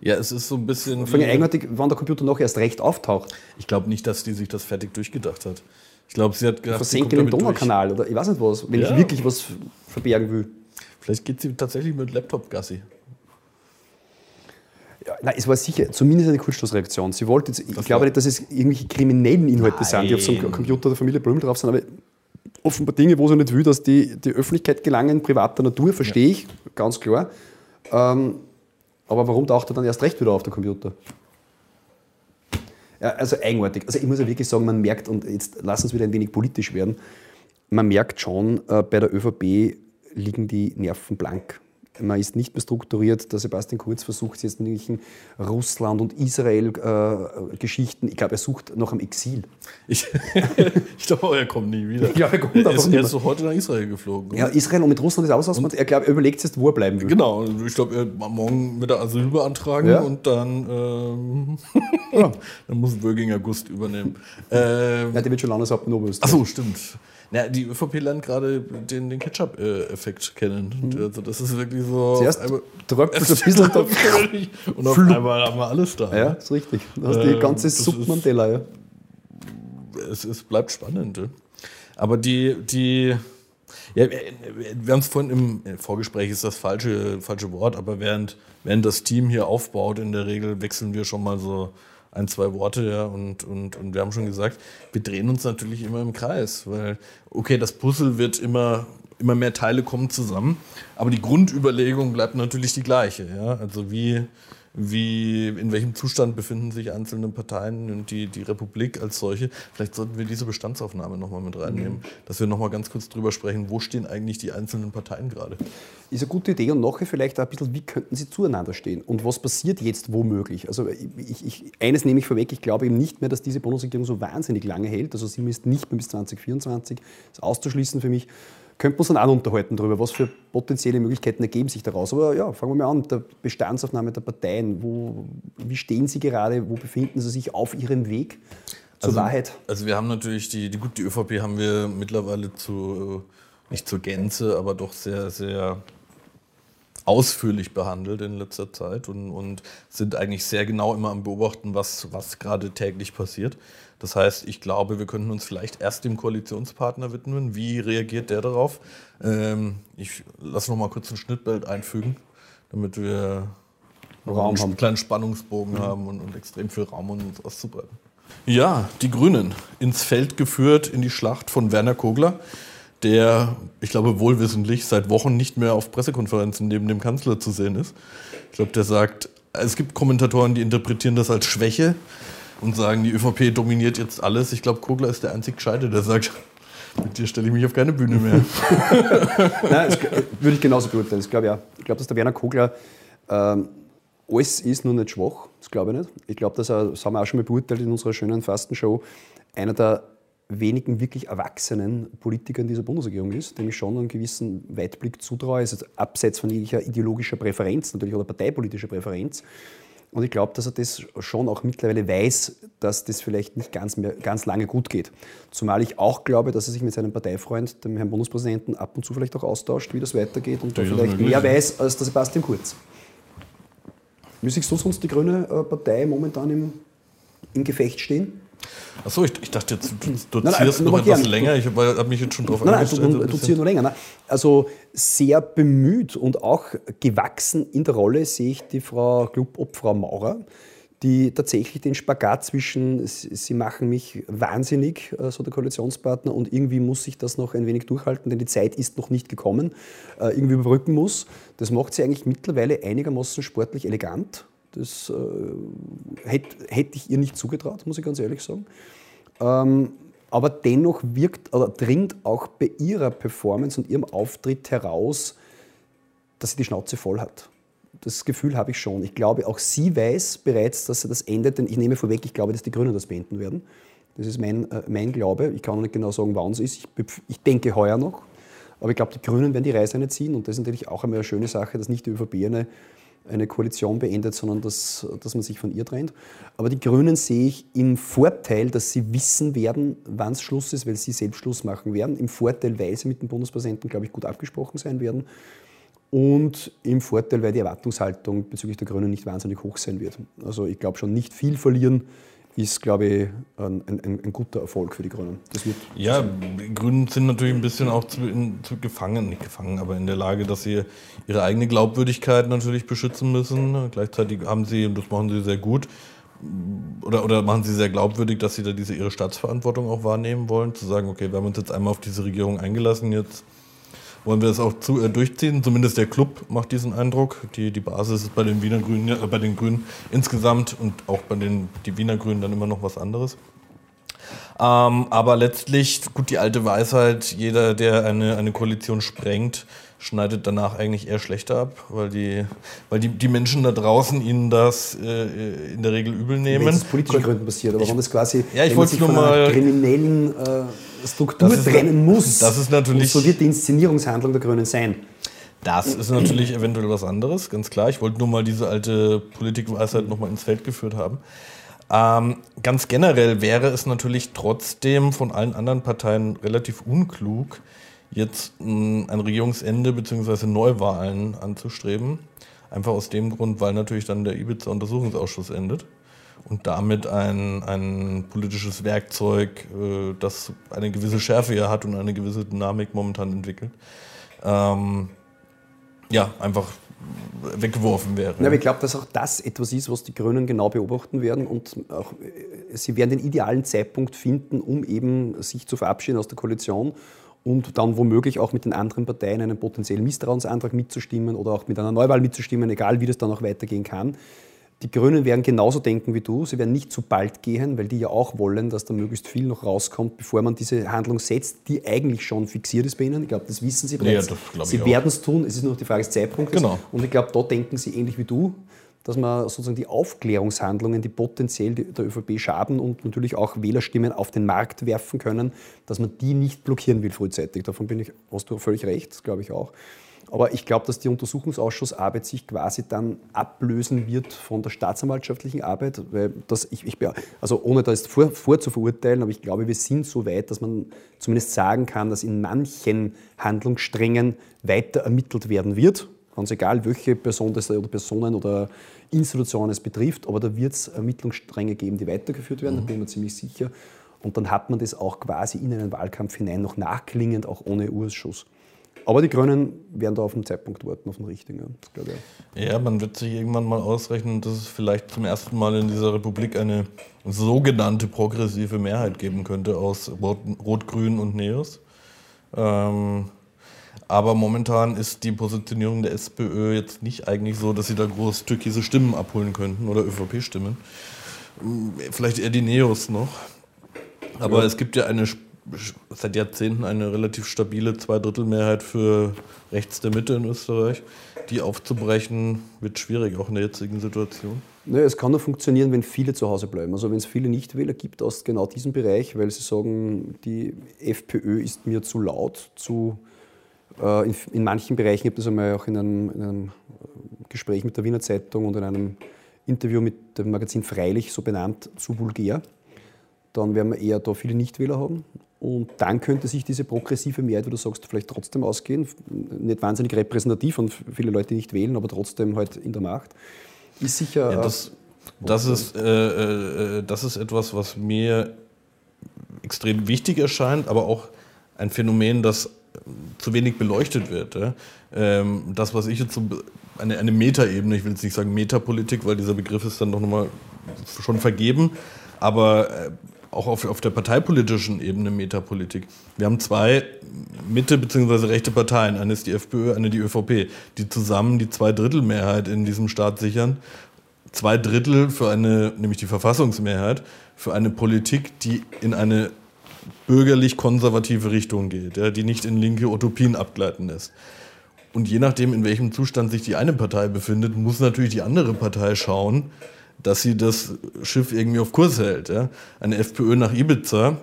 B: Ja, es ist so ein bisschen.
A: Vor allem
B: wie-
A: eigenartig, wann der Computer noch erst recht auftaucht.
B: Ich glaube nicht, dass die sich das fertig durchgedacht hat. Ich glaube, sie hat gedacht,
A: Versenken im
B: damit durch.
A: Donaukanal oder ich weiß nicht was, wenn
B: Ja.
A: ich wirklich was verbergen will.
B: Vielleicht geht sie tatsächlich mit Laptop Gassi.
A: Ja, nein, es war sicher zumindest eine Kurzschlussreaktion. Sie wollte jetzt, ich glaube nicht, dass es irgendwelche kriminellen Inhalte sind, die auf so einem
B: Nein.
A: Computer der Familie Blüm drauf sind, aber offenbar Dinge, wo sie nicht will, dass die, die Öffentlichkeit gelangen, privater Natur, verstehe ich, ganz klar. Ähm, aber warum taucht er dann erst recht wieder auf der Computer? Ja, also eigenartig. Also ich muss ja wirklich sagen, man merkt, und jetzt lass uns wieder ein wenig politisch werden, man merkt schon, äh, bei der ÖVP liegen die Nerven blank. Man ist nicht mehr strukturiert. Der Sebastian Kurz versucht jetzt mit irgendwelchen Russland- und Israel-Geschichten. ich glaube, er sucht nach einem Exil.
B: Ich, ich glaube, er kommt nie wieder.
A: Ja, er kommt
B: er ist, er ist doch heute nach Israel geflogen.
A: Ja, Israel und mit Russland ist auch was. Er, glaubt, er überlegt jetzt, wo er bleiben will.
B: Genau, ich glaube, er wird morgen wieder Asyl beantragen
A: Ja.
B: und dann, ähm, dann muss Böginger Gust übernehmen. Ähm,
A: Ja, der wird schon Landeshauptmann Oberösterreich.
B: Achso, stimmt. Na, die ÖVP lernt gerade den, den Ketchup-Effekt kennen. Also das ist wirklich so.
A: Mhm. Zuerst tröpfelt ein bisschen da.
B: und auf einmal haben wir alles da.
A: Ja, ist richtig. Du hast die
B: Ähm,
A: ganze
B: das
A: Suppe
B: ist-
A: Mandela. Ja.
B: es, es bleibt spannend. ja. Aber die, die ja, wir wir haben es vorhin im äh, Vorgespräch, ist das falsche, falsche Wort, aber während, während das Team hier aufbaut, in der Regel wechseln wir schon mal so ein, zwei Worte, ja, und, und, und wir haben schon gesagt, wir drehen uns natürlich immer im Kreis, weil, okay, das Puzzle wird immer, immer mehr Teile kommen zusammen, aber die Grundüberlegung bleibt natürlich die gleiche, ja, also wie, wie, in welchem Zustand befinden sich einzelne Parteien und die, die Republik als solche. Vielleicht sollten wir diese Bestandsaufnahme nochmal mit reinnehmen, dass wir nochmal ganz kurz drüber sprechen, wo stehen eigentlich die einzelnen Parteien gerade.
A: Ist eine gute Idee und nachher vielleicht auch ein bisschen, wie könnten sie zueinander stehen und was passiert jetzt womöglich? Also ich, ich, eines nehme ich vorweg, ich glaube eben nicht mehr, dass diese Bundesregierung so wahnsinnig lange hält, also sie ist nicht mehr bis 2024, ist auszuschließen für mich. Könnte man uns dann auch unterhalten darüber, was für potenzielle Möglichkeiten ergeben sich daraus. Aber ja, fangen wir mal an, der Bestandsaufnahme der Parteien. Wo, wie stehen sie gerade? Wo befinden sie sich auf ihrem Weg zur
B: Also-
A: Wahrheit?
B: Also wir haben natürlich die, die, gut, die ÖVP haben wir mittlerweile zu, nicht zur Gänze, aber doch sehr, sehr ausführlich behandelt in letzter Zeit und, und sind eigentlich sehr genau immer am Beobachten, was, was gerade täglich passiert. Das heißt, ich glaube, wir könnten uns vielleicht erst dem Koalitionspartner widmen. Wie reagiert der darauf? Ähm, ich lasse noch mal kurz ein Schnittbild einfügen, damit wir
A: Raum
B: einen
A: haben.
B: kleinen Spannungsbogen haben und, und extrem viel Raum, um uns auszubreiten. Ja, die Grünen ins Feld geführt in die Schlacht von Werner Kogler, der, ich glaube, wohlwissentlich seit Wochen nicht mehr auf Pressekonferenzen neben dem Kanzler zu sehen ist. Ich glaube, der sagt, es gibt Kommentatoren, die interpretieren das als Schwäche und sagen, die ÖVP dominiert jetzt alles. Ich glaube, Kogler ist der einzig Gescheite, der sagt, mit dir stelle ich mich auf keine Bühne mehr.
A: Nein, das äh, würde ich genauso beurteilen. Das glaube ich auch. Ich glaube, dass der Werner Kogler ähm, alles ist, nur nicht schwach. Das glaube ich nicht. Ich glaube, dass er, das haben wir auch schon mal beurteilt in unserer schönen Fastenshow, einer der wenigen wirklich erwachsenen Politiker in dieser Bundesregierung ist, dem ich schon einen gewissen Weitblick zutraue, also abseits von jeglicher ideologischer Präferenz natürlich oder parteipolitischer Präferenz. Und ich glaube, dass er das schon auch mittlerweile weiß, dass das vielleicht nicht ganz, mehr, ganz lange gut geht. Zumal ich auch glaube, dass er sich mit seinem Parteifreund, dem Herrn Bundespräsidenten, ab und zu vielleicht auch austauscht, wie das weitergeht und da
B: Ja,
A: vielleicht mehr weiß als der Sebastian Kurz. Wie du sonst die Grüne äh, Partei momentan im, im Gefecht stehen?
B: Achso, ich, ich dachte jetzt, du
A: Nein, nein,
B: dozierst
A: nur
B: noch etwas
A: gern.
B: länger. Ich habe hab mich jetzt schon drauf
A: Nein, nein,
B: eingestellt.
A: du,
B: so ein
A: du, du nur länger. Ne? Also sehr bemüht und auch gewachsen in der Rolle sehe ich die Frau Club Frau Maurer, die tatsächlich den Spagat zwischen, sie sie machen mich wahnsinnig, äh, so der Koalitionspartner, und irgendwie muss ich das noch ein wenig durchhalten, denn die Zeit ist noch nicht gekommen, äh, irgendwie überbrücken muss. Das macht sie eigentlich mittlerweile einigermaßen sportlich elegant. Das äh, hätte hätte ich ihr nicht zugetraut, muss ich ganz ehrlich sagen. Ähm, aber dennoch wirkt oder dringt auch bei ihrer Performance und ihrem Auftritt heraus, dass sie die Schnauze voll hat. Das Gefühl habe ich schon. Ich glaube, auch sie weiß bereits, dass sie das endet, denn ich nehme vorweg, ich glaube, dass die Grünen das beenden werden. Das ist mein, äh, mein Glaube. Ich kann noch nicht genau sagen, wann es ist. Ich, ich denke heuer noch. Aber ich glaube, die Grünen werden die Reise nicht ziehen. Und das ist natürlich auch einmal eine schöne Sache, dass nicht die ÖVP eine eine Koalition beendet, sondern dass, dass man sich von ihr trennt. Aber die Grünen sehe ich im Vorteil, dass sie wissen werden, wann es Schluss ist, weil sie selbst Schluss machen werden. Im Vorteil, weil sie mit dem Bundespräsidenten, glaube ich, gut abgesprochen sein werden. Und im Vorteil, weil die Erwartungshaltung bezüglich der Grünen nicht wahnsinnig hoch sein wird. Also ich glaube schon nicht viel verlieren ist, glaube ich, ein, ein, ein, guter Erfolg für die Grünen.
B: ja, die Grünen sind natürlich ein bisschen auch zu, in, zu gefangen, nicht gefangen, aber in der Lage, dass sie ihre eigene Glaubwürdigkeit natürlich beschützen müssen. Gleichzeitig haben sie, und das machen sie sehr gut, oder, oder machen sie sehr glaubwürdig, dass sie da diese ihre Staatsverantwortung auch wahrnehmen wollen, zu sagen, okay, wir haben uns jetzt einmal auf diese Regierung eingelassen, jetzt wollen wir das auch zu, äh, durchziehen. Zumindest der Club macht diesen Eindruck. Die, die Basis ist bei den Wiener Grünen, äh, bei den Grünen insgesamt und auch bei den die Wiener Grünen dann immer noch was anderes. Ähm, aber letztlich, gut, die alte Weisheit, jeder, der eine, eine Koalition sprengt, schneidet danach eigentlich eher schlechter ab, weil die, weil die, die Menschen da draußen ihnen das äh, in der Regel übel nehmen. Wenn
A: es politischen Gründen passiert, aber
B: warum
A: das quasi
B: ja, ich wollte nur mal
A: kriminellen äh, Struktur ist, trennen muss.
B: Das ist natürlich.
A: So wird die Inszenierungshandlung der Grünen sein.
B: Das ist natürlich eventuell was anderes, ganz klar. Ich wollte nur mal diese alte Politikweisheit nochmal ins Feld geführt haben. Ähm, ganz generell wäre es natürlich trotzdem von allen anderen Parteien relativ unklug, jetzt ein Regierungsende bzw. Neuwahlen anzustreben. Einfach aus dem Grund, weil natürlich dann der Ibiza-Untersuchungsausschuss endet und damit ein, ein politisches Werkzeug, äh, das eine gewisse Schärfe ja hat und eine gewisse Dynamik momentan entwickelt, ähm, ja, einfach weggeworfen wäre.
A: Ja, ich glaube, dass auch das etwas ist, was die Grünen genau beobachten werden und auch, äh, sie werden den idealen Zeitpunkt finden, um eben sich zu verabschieden aus der Koalition und dann womöglich auch mit den anderen Parteien einen potenziellen Misstrauensantrag mitzustimmen oder auch mit einer Neuwahl mitzustimmen, egal wie das dann auch weitergehen kann. Die Grünen werden genauso denken wie du. Sie werden nicht zu bald gehen, weil die ja auch wollen, dass da möglichst viel noch rauskommt, bevor man diese Handlung setzt, die eigentlich schon fixiert ist bei ihnen. Ich glaube, das wissen sie bereits. Ja, sie werden es tun. Es ist nur noch die Frage des Zeitpunktes.
B: Genau.
A: Und ich glaube, da denken sie ähnlich wie du, dass man sozusagen die Aufklärungshandlungen, die potenziell der ÖVP schaden und natürlich auch Wählerstimmen auf den Markt werfen können, dass man die nicht blockieren will frühzeitig. Davon bin ich, hast du völlig recht, das glaube ich auch. Aber ich glaube, dass die Untersuchungsausschussarbeit sich quasi dann ablösen wird von der staatsanwaltschaftlichen Arbeit. Weil das, ich, ich, also ohne da jetzt vor, vorzuverurteilen, aber ich glaube, wir sind so weit, dass man zumindest sagen kann, dass in manchen Handlungssträngen weiter ermittelt werden wird. Ganz egal, welche Person das oder Personen oder Institutionen es betrifft, aber da wird es Ermittlungsstränge geben, die weitergeführt werden, mhm. da bin ich mir ziemlich sicher. Und dann hat man das auch quasi in einen Wahlkampf hinein noch nachklingend, auch ohne Urschuss. Aber die Grünen werden da auf den Zeitpunkt warten, auf den richtigen.
B: Ja. ja, man wird sich irgendwann mal ausrechnen, dass es vielleicht zum ersten Mal in dieser Republik eine sogenannte progressive Mehrheit geben könnte aus Rot-Grün und Neos. Ähm, aber momentan ist die Positionierung der SPÖ jetzt nicht eigentlich so, dass sie da groß türkise Stimmen abholen könnten oder ÖVP-Stimmen. Vielleicht eher die Neos noch. Aber ja. es gibt ja eine seit Jahrzehnten eine relativ stabile Zweidrittelmehrheit für rechts der Mitte in Österreich. Die aufzubrechen wird schwierig, auch in der jetzigen Situation.
A: Naja, es kann nur funktionieren, wenn viele zu Hause bleiben. Also wenn es viele Nichtwähler gibt aus genau diesem Bereich, weil sie sagen, die FPÖ ist mir zu laut, zu, äh, in, in, manchen Bereichen, ich habe das einmal auch in einem, in einem Gespräch mit der Wiener Zeitung und in einem Interview mit dem Magazin Freilich so benannt, zu vulgär dann werden wir eher da viele Nichtwähler haben. Und dann könnte sich diese progressive Mehrheit, wie du sagst, vielleicht trotzdem ausgehen. Nicht wahnsinnig repräsentativ und viele Leute nicht wählen, aber trotzdem halt in der Macht. Ist sicher.
B: Ja, das, das, ist, äh, äh, das ist etwas, was mir extrem wichtig erscheint, aber auch ein Phänomen, das zu wenig beleuchtet wird. Ja? Ähm, das, was ich jetzt so eine, eine Metaebene, ich will jetzt nicht sagen Metapolitik, weil dieser Begriff ist dann doch nochmal schon vergeben, aber äh, auch auf, auf der parteipolitischen Ebene Metapolitik. Wir haben zwei Mitte- bzw. rechte Parteien, eine ist die FPÖ, eine die ÖVP, die zusammen die Zweidrittelmehrheit in diesem Staat sichern. Zwei Drittel für eine, nämlich die Verfassungsmehrheit, für eine Politik, die in eine bürgerlich-konservative Richtung geht, ja, die nicht in linke Utopien abgleiten lässt. Und je nachdem, in welchem Zustand sich die eine Partei befindet, muss natürlich die andere Partei schauen, dass sie das Schiff irgendwie auf Kurs hält. Ja? Eine FPÖ nach Ibiza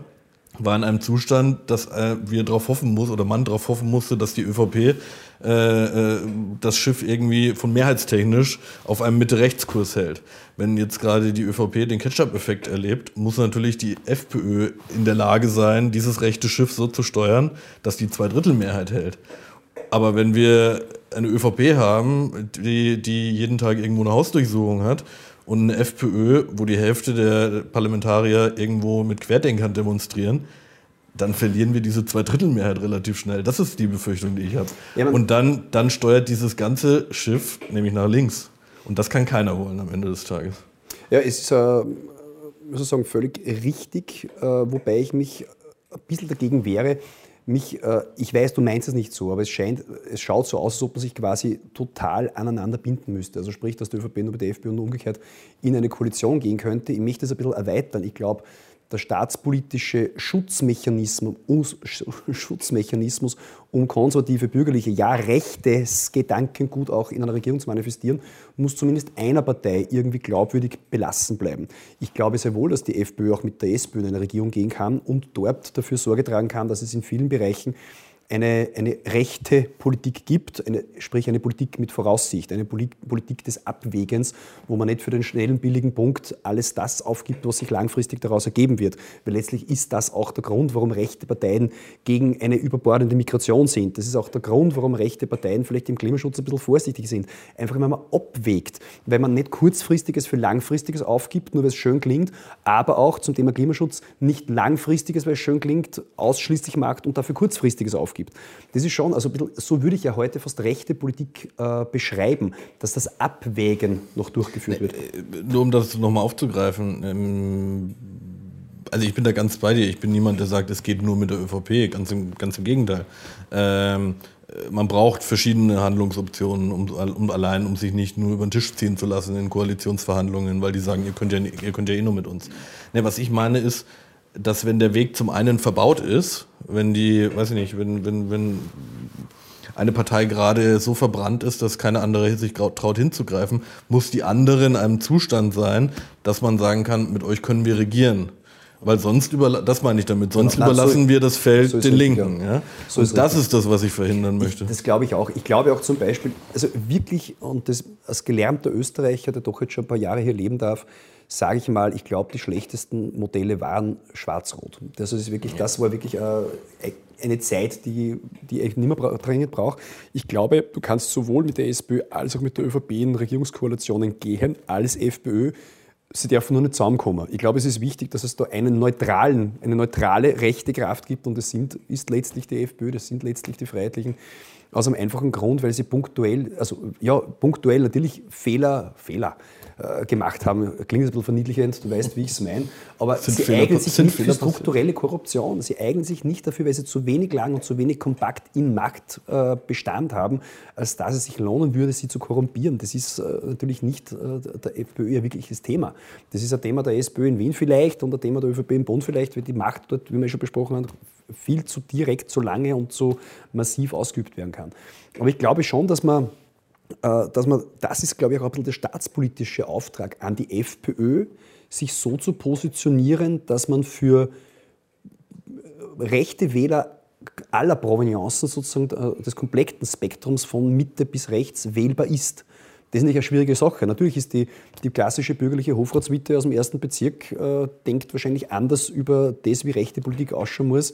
B: war in einem Zustand, dass äh, wir darauf hoffen muss oder man darauf hoffen musste, dass die ÖVP äh, äh, das Schiff irgendwie von mehrheitstechnisch auf einem Mitte-Rechts-Kurs hält. Wenn jetzt gerade die ÖVP den Ketchup-Effekt erlebt, muss natürlich die FPÖ in der Lage sein, dieses rechte Schiff so zu steuern, dass die Zweidrittelmehrheit hält. Aber wenn wir eine ÖVP haben, die, die jeden Tag irgendwo eine Hausdurchsuchung hat und eine FPÖ, wo die Hälfte der Parlamentarier irgendwo mit Querdenkern demonstrieren, dann verlieren wir diese Zweidrittelmehrheit relativ schnell. Das ist die Befürchtung, die ich habe. Ja, und dann, dann steuert dieses ganze Schiff nämlich nach links. Und das kann keiner wollen am Ende des Tages.
A: Ja, es ist äh, sozusagen völlig richtig, äh, wobei ich mich ein bisschen dagegen wehre, mich, äh, ich weiß, du meinst es nicht so, aber es scheint, es schaut so aus, als ob man sich quasi total aneinander binden müsste. Also sprich, dass die ÖVP nur mit der FPÖ und umgekehrt in eine Koalition gehen könnte. Ich möchte das ein bisschen erweitern. Ich glaube, der staatspolitische Schutzmechanismus, Schutzmechanismus, um konservative, bürgerliche, ja rechtes Gedankengut auch in einer Regierung zu manifestieren, muss zumindest einer Partei irgendwie glaubwürdig belassen bleiben. Ich glaube sehr wohl, dass die FPÖ auch mit der SPÖ in eine Regierung gehen kann und dort dafür Sorge tragen kann, dass es in vielen Bereichen eine, eine rechte Politik gibt, eine, sprich eine Politik mit Voraussicht, eine Politik des Abwägens, wo man nicht für den schnellen, billigen Punkt alles das aufgibt, was sich langfristig daraus ergeben wird. Weil letztlich ist das auch der Grund, warum rechte Parteien gegen eine überbordende Migration sind. Das ist auch der Grund, warum rechte Parteien vielleicht im Klimaschutz ein bisschen vorsichtig sind. Einfach, wenn man abwägt, weil man nicht kurzfristiges für langfristiges aufgibt, nur weil es schön klingt, aber auch zum Thema Klimaschutz nicht langfristiges, weil es schön klingt, ausschließlich macht und dafür kurzfristiges aufgibt gibt. Das ist schon, also so würde ich ja heute fast rechte Politik äh, beschreiben, dass das Abwägen noch durchgeführt wird. Äh,
B: nur um das nochmal aufzugreifen, ähm, also ich bin da ganz bei dir. Ich bin niemand, der sagt, es geht nur mit der ÖVP. Ganz im, ganz im Gegenteil. Ähm, man braucht verschiedene Handlungsoptionen, um, um, allein, um sich nicht nur über den Tisch ziehen zu lassen in Koalitionsverhandlungen, weil die sagen, ihr könnt ja, ihr könnt ja eh nur mit uns. Ne, was ich meine ist, dass wenn der Weg zum einen verbaut ist, wenn die, weiß ich nicht, wenn, wenn, wenn eine Partei gerade so verbrannt ist, dass keine andere sich traut hinzugreifen, muss die andere in einem Zustand sein, dass man sagen kann, mit euch können wir regieren. Weil sonst, über, das meine ich damit, sonst ja, überlassen so, wir das Feld so den Linken. Ja. So und ist das richtig. ist das, was ich verhindern möchte.
A: Ich, das glaube ich auch. Ich glaube auch zum Beispiel, also wirklich, und das als gelernter Österreicher, der doch jetzt schon ein paar Jahre hier leben darf, sage ich mal, ich glaube, die schlechtesten Modelle waren schwarz-rot. Das ist wirklich, das war wirklich äh, eine Zeit, die, die ich nicht mehr dringend brauche. Ich glaube, du kannst sowohl mit der SPÖ als auch mit der ÖVP in Regierungskoalitionen gehen, als FPÖ. Sie dürfen nur nicht zusammenkommen. Ich glaube, es ist wichtig, dass es da einen neutralen, eine neutrale rechte Kraft gibt und das sind, ist letztlich die FPÖ, das sind letztlich die Freiheitlichen. Aus einem einfachen Grund, weil sie punktuell, also ja, punktuell natürlich Fehler, Fehler, äh, gemacht haben. Klingt ein bisschen verniedlichend, du weißt, wie ich es meine. Aber sind sie Fehler, eignen sich nicht Fehler für strukturelle Korruption. Sie eignen sich nicht dafür, weil sie zu wenig lang und zu wenig kompakt in Markt äh, haben, als dass es sich lohnen würde, sie zu korrumpieren. Das ist äh, natürlich nicht äh, der FPÖ ein wirkliches Thema. Das ist ein Thema der SPÖ in Wien vielleicht und ein Thema der ÖVP im Bund vielleicht, weil die Macht dort, wie wir schon besprochen haben, viel zu direkt, zu lange und zu massiv ausgeübt werden kann. Aber ich glaube schon, dass man dass man, das ist, glaube ich, auch ein bisschen der staatspolitische Auftrag an die FPÖ, sich so zu positionieren, dass man für rechte Wähler aller Provenienzen sozusagen äh, des kompletten Spektrums von Mitte bis rechts wählbar ist. Das ist nicht eine schwierige Sache. Natürlich ist die, die klassische bürgerliche Hofratswitte aus dem ersten Bezirk, äh, denkt wahrscheinlich anders über das, wie rechte Politik ausschauen muss,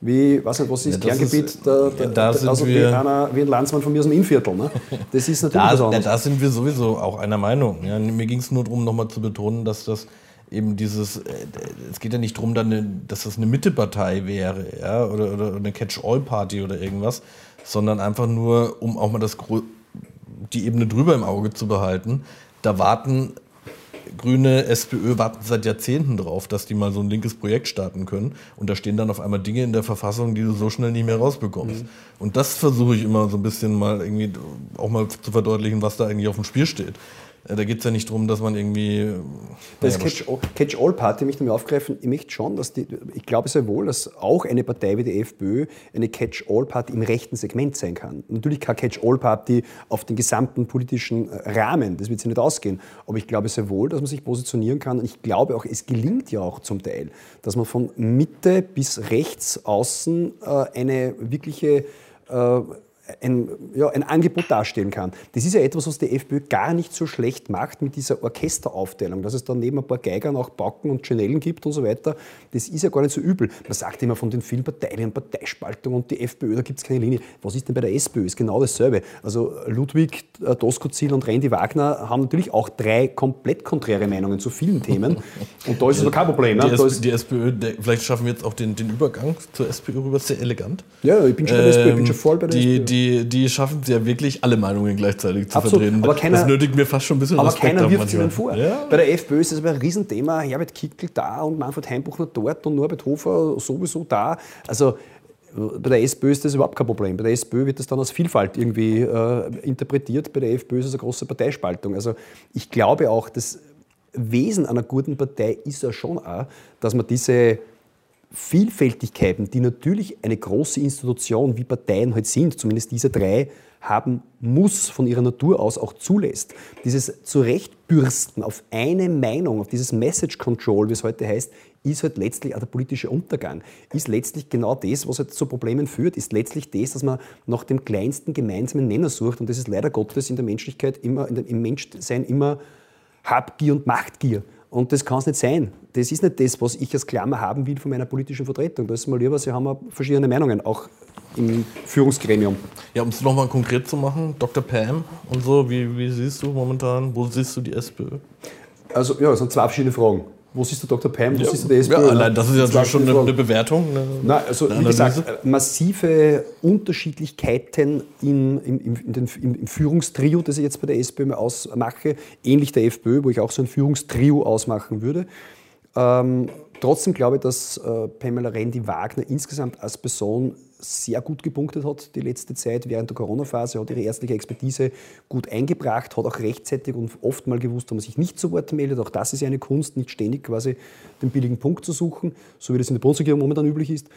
A: wie, weiß nicht, was ist ja, Kerngebiet, ist, der, der, da der, also wie, einer, wie ein Landsmann von mir aus dem Innviertel. Ne?
B: Das ist natürlich da. Ja, da sind wir sowieso auch einer Meinung. Ja, mir ging es nur darum, nochmal zu betonen, dass das eben dieses, äh, es geht ja nicht darum, dann dass das eine Mittepartei wäre, ja, oder, oder eine Catch-all-Party oder irgendwas, sondern einfach nur, um auch mal das, die Ebene drüber im Auge zu behalten. Da warten Grüne, SPÖ warten seit Jahrzehnten drauf, dass die mal so ein linkes Projekt starten können. Und da stehen dann auf einmal Dinge in der Verfassung, die du so schnell nicht mehr rausbekommst. Mhm. Und das versuche ich immer so ein bisschen mal irgendwie auch mal zu verdeutlichen, was da eigentlich auf dem Spiel steht. Äh, da geht es ja nicht darum, dass man irgendwie.
A: Das naja, Catch-all-Party möchte ich mir aufgreifen. Ich möchte schon, dass die, ich glaube sehr wohl, dass auch eine Partei wie die FPÖ eine Catch-all-Party im rechten Segment sein kann. Natürlich keine Catch-all-Party auf den gesamten politischen äh, Rahmen, das wird sich nicht ausgehen. Aber ich glaube sehr wohl, dass man sich positionieren kann. Und ich glaube auch, es gelingt ja auch zum Teil, dass man von Mitte bis rechts außen äh, eine wirkliche ein, ja, ein Angebot darstellen kann. Das ist ja etwas, was die FPÖ gar nicht so schlecht macht mit dieser Orchesteraufteilung, dass es dann neben ein paar Geigern auch Backen und Chanellen gibt und so weiter. Das ist ja gar nicht so übel. Man sagt immer von den vielen Parteien, Parteispaltung und die FPÖ, da gibt es keine Linie. Was ist denn bei der SPÖ? Ist genau dasselbe. Also Ludwig äh, Doskozil und Randy Wagner haben natürlich auch drei komplett konträre Meinungen zu vielen Themen. Und da ist es ja, kein Problem.
B: Die,
A: ne?
B: SP, die SPÖ, vielleicht schaffen wir jetzt auch den, den Übergang zur SPÖ rüber sehr elegant.
A: Ja, ich bin schon bei der SPÖ, ich bin schon voll bei der
B: die, SPÖ. Die, die schaffen es ja wirklich, alle Meinungen gleichzeitig zu Absolut. vertreten. Aber keiner, das nötigt mir fast schon ein bisschen
A: Aber Respekt keiner wirft sie ihnen vor. Ja. Bei der FPÖ ist das aber ein Riesenthema. Herbert Kickl da und Manfred Heimbuchner dort und Norbert Hofer sowieso da. Also bei der SPÖ ist das überhaupt kein Problem. Bei der SPÖ wird das dann als Vielfalt irgendwie äh, interpretiert. Bei der FPÖ ist es eine große Parteispaltung. Also ich glaube auch, das Wesen einer guten Partei ist ja schon auch, dass man diese Vielfältigkeiten, die natürlich eine große Institution wie Parteien halt sind, zumindest diese drei, haben muss, von ihrer Natur aus auch zulässt. Dieses Zurechtbürsten auf eine Meinung, auf dieses Message Control, wie es heute heißt, ist halt letztlich auch der politische Untergang. Ist letztlich genau das, was halt zu Problemen führt, ist letztlich das, dass man nach dem kleinsten gemeinsamen Nenner sucht. Und das ist leider Gottes in der Menschlichkeit immer, im Menschsein immer Habgier und Machtgier. Und das kann es nicht sein. Das ist nicht das, was ich als Klammer haben will von meiner politischen Vertretung. Da ist mal lieber, sie haben verschiedene Meinungen, auch im Führungsgremium.
B: Ja, um es nochmal konkret zu machen, Dr. Pam und so, wie, wie siehst du momentan, wo siehst du die SPÖ?
A: Also ja, es sind zwei verschiedene Fragen. Wo siehst du Dr. Pam, wo
B: ja,
A: siehst
B: du die SPÖ? Ja, allein das ist ja schon eine, eine, Bewertung. Eine,
A: Nein, also wie gesagt, massive Unterschiedlichkeiten in, in, in den, im, Führungstrio, das ich jetzt bei der SPÖ ausmache, ähnlich der FPÖ, wo ich auch so ein Führungstrio ausmachen würde. Ähm, trotzdem glaube ich, dass äh, Pamela Rendi-Wagner insgesamt als Person sehr gut gepunktet hat die letzte Zeit während der Corona-Phase, hat ihre ärztliche Expertise gut eingebracht, hat auch rechtzeitig und oft mal gewusst, wenn man sich nicht zu Wort meldet. Auch das ist ja eine Kunst, nicht ständig quasi den billigen Punkt zu suchen, so wie das in der Bundesregierung momentan üblich ist.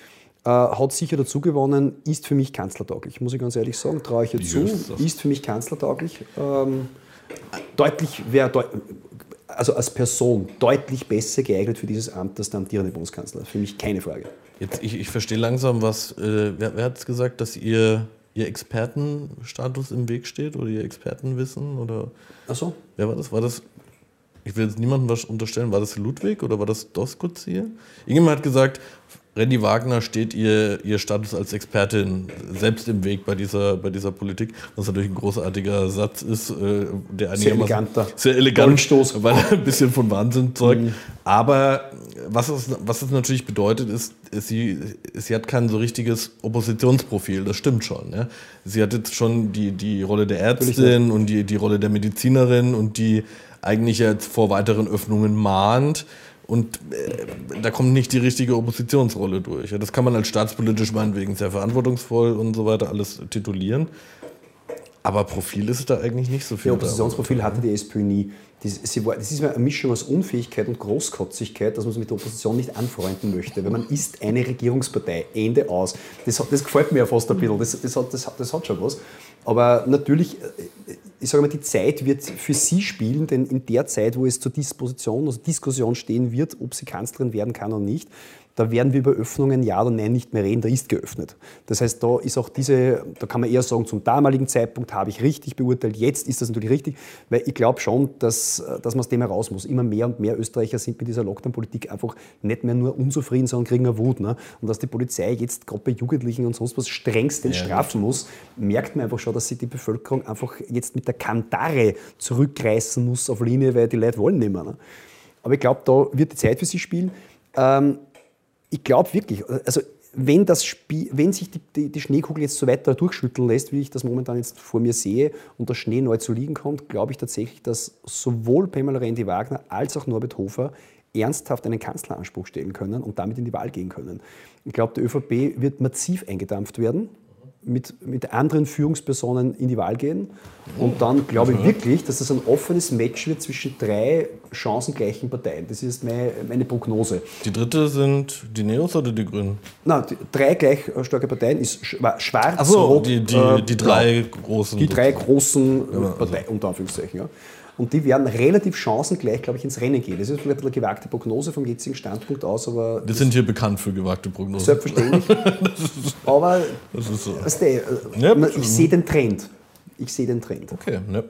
A: Äh, hat sicher dazu gewonnen, ist für mich kanzlertauglich, muss ich ganz ehrlich sagen, traue ich ihr zu, ist für mich kanzlertauglich. Ähm, deutlich, wer deut also als Person deutlich besser geeignet für dieses Amt als der amtierende Bundeskanzler. Für mich keine Frage.
B: Jetzt, ich, ich verstehe langsam, was. Äh, wer, wer hat es gesagt, dass ihr, ihr Expertenstatus im Weg steht oder ihr Expertenwissen? Oder
A: Ach so.
B: Wer war das? War das. Ich will jetzt niemandem was unterstellen, war das Ludwig oder war das Doskozil? Irgendjemand hat gesagt, Randy Wagner steht ihr, ihr Status als Expertin selbst im Weg bei dieser, bei dieser Politik, was natürlich ein großartiger Satz ist, äh, der
A: sehr eleganter.
B: sehr elegant, weil er ein bisschen von Wahnsinn zeugt. Mhm. Aber was es, was es natürlich bedeutet, ist, sie, sie hat kein so richtiges Oppositionsprofil, das stimmt schon. Ja? Sie hat jetzt schon die, die Rolle der Ärztin und die, die Rolle der Medizinerin und die eigentlich jetzt vor weiteren Öffnungen mahnt. Und äh, da kommt nicht die richtige Oppositionsrolle durch. Ja, das kann man als staatspolitisch meinetwegen sehr verantwortungsvoll und so weiter alles titulieren. Aber Profil ist da eigentlich nicht so viel.
A: Ja, Oppositionsprofil hatte die SPÖ nie. Das, war, das ist eine Mischung aus Unfähigkeit und Großkotzigkeit, dass man sich mit der Opposition nicht anfreunden möchte. Weil man ist eine Regierungspartei, Ende aus. Das, das gefällt mir ja fast ein bisschen, das, das, hat, das, das hat schon was. Aber natürlich, äh, ich sage mal, die Zeit wird für sie spielen, denn in der Zeit, wo es zur Disposition, also Diskussion stehen wird, ob sie Kanzlerin werden kann oder nicht, da werden wir über Öffnungen ja oder nein nicht mehr reden, da ist geöffnet. Das heißt, da ist auch diese, da kann man eher sagen, zum damaligen Zeitpunkt habe ich richtig beurteilt, jetzt ist das natürlich richtig, weil ich glaube schon, dass, dass man aus dem heraus muss. Immer mehr und mehr Österreicher sind mit dieser Lockdown-Politik einfach nicht mehr nur unzufrieden, sondern kriegen eine Wut. Ne? Und dass die Polizei jetzt gerade bei Jugendlichen und sonst was strengstens ja, strafen muss, merkt man einfach schon, dass sich die Bevölkerung einfach jetzt mit der Kantare zurückreißen muss auf Linie, weil die Leute wollen nicht mehr. Ne? Aber ich glaube, da wird die Zeit für sie spielen. Ähm, ich glaube wirklich, also wenn, das Spiel, wenn sich die, die, die, Schneekugel jetzt so weiter durchschütteln lässt, wie ich das momentan jetzt vor mir sehe und der Schnee neu zu liegen kommt, glaube ich tatsächlich, dass sowohl Pamela Rendi Wagner als auch Norbert Hofer ernsthaft einen Kanzleranspruch stellen können und damit in die Wahl gehen können. Ich glaube, der ÖVP wird massiv eingedampft werden mit, mit anderen Führungspersonen in die Wahl gehen. Und dann glaube ich wirklich, dass das ein offenes Match wird zwischen drei chancengleichen Parteien. Das ist meine, meine Prognose.
B: Die dritte sind die Neos oder die Grünen?
A: Nein, die, drei gleich äh, starke Parteien ist Schwarz,
B: Ach so,
A: Rot,
B: die, die,
A: äh,
B: die drei großen.
A: Die drei großen äh,
B: also
A: Parteien, unter Anführungszeichen. Ja. Und die werden relativ chancengleich, glaube ich, ins Rennen gehen. Das ist vielleicht eine gewagte Prognose vom jetzigen Standpunkt aus, aber
B: Wir sind hier bekannt für gewagte Prognosen.
A: selbstverständlich. aber
B: Das ist so.
A: weißt du, äh,
B: Ja,
A: ich sehe den Trend. Ich sehe den Trend.
B: Okay, ne,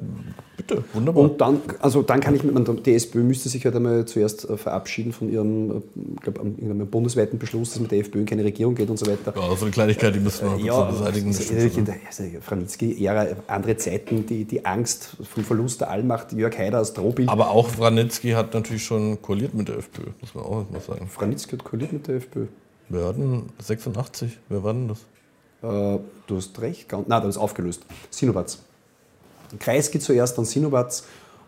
B: bitte, wunderbar.
A: Und dann, also dann kann ich mit, man, die SPÖ müsste sich halt einmal zuerst äh, verabschieden von ihrem, äh, ich glaube, irgendeinem bundesweiten Beschluss, dass mit der FPÖ in keine Regierung geht und so weiter.
B: ja, so eine Kleinigkeit, die müssen wir noch
A: Ja,
B: beseitigen.
A: also Franitzky-Ära andere Zeiten, die, die Angst vom Verlust der Allmacht, Jörg Haider als Drohbild.
B: Aber auch Wranitzky hat natürlich schon koaliert mit der FPÖ, muss man auch mal sagen.
A: Franitzky hat koaliert mit der FPÖ.
B: Wir hatten 86, wer war denn das?
A: Äh, du hast recht, nein, das ist aufgelöst. Sinowatz. Kreisky zuerst, dann Sinowatz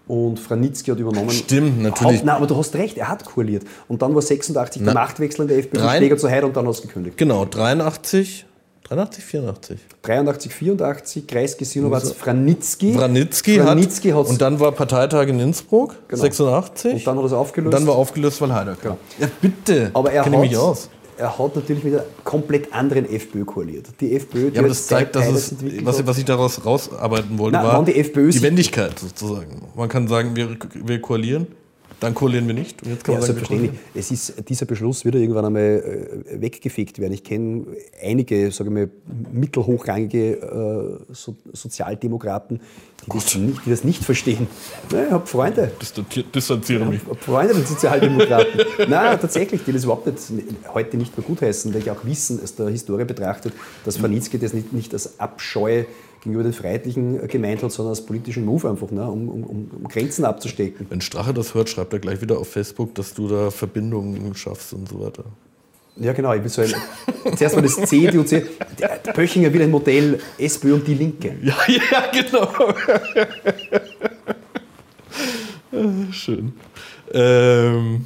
A: und Franitzky hat übernommen.
B: Stimmt, natürlich.
A: Haupt, nein, aber du hast recht, er hat koaliert. Und dann war 86 der Machtwechsel in der FPÖ, Schläger zu Haider und dann ausgekündigt.
B: Genau, 83, 83, 84.
A: 83, 84, Kreisky, Sinowatz,
B: Also,
A: Franitzky. Franitzky
B: hat,
A: hat's-
B: und dann war Parteitag in Innsbruck,
A: Genau.
B: 86.
A: Und dann hat er es aufgelöst.
B: Und dann war aufgelöst, weil Heider kam. Ja, bitte.
A: aber er
B: Kenn ich
A: hat,
B: mich aus.
A: Er hat natürlich mit einer komplett anderen FPÖ koaliert. Die FPÖ, die
B: Ja, aber
A: hat
B: das zeigt, dass es, was,
A: hat.
B: was ich daraus rausarbeiten wollte,
A: Na,
B: war
A: die FPÖ sich-
B: Wendigkeit sozusagen. Man kann sagen, wir, wir koalieren, dann koalieren wir nicht. Und jetzt kann
A: Ja,
B: man sagen, wir
A: selbstverständlich. Es ist, dieser Beschluss wird irgendwann einmal äh, weggefegt werden. Ich kenne einige, sage ich mal, mittelhochrangige äh, so, Sozialdemokraten, die das, nicht, die das nicht verstehen. Nein, ich habe Freunde.
B: Distanziere mich.
A: Ich habe Freunde der Sozialdemokraten. Nein, tatsächlich, die das überhaupt nicht, heute nicht mehr gutheißen, weil ich auch wissen, aus der Historie betrachtet, dass Franitzky das nicht, nicht als Abscheu gegenüber den Freiheitlichen gemeint hat, sondern als politischen Move einfach, ne, um, um, um Grenzen abzustecken.
B: Wenn Strache das hört, schreibt er gleich wieder auf Facebook, dass du da Verbindungen schaffst und so weiter.
A: Ja, genau. Ich will so ein, zuerst mal das C, die und C. Der, der Pöchinger will ein Modell SPÖ und die Linke.
B: Ja, ja, genau. Schön. Ähm,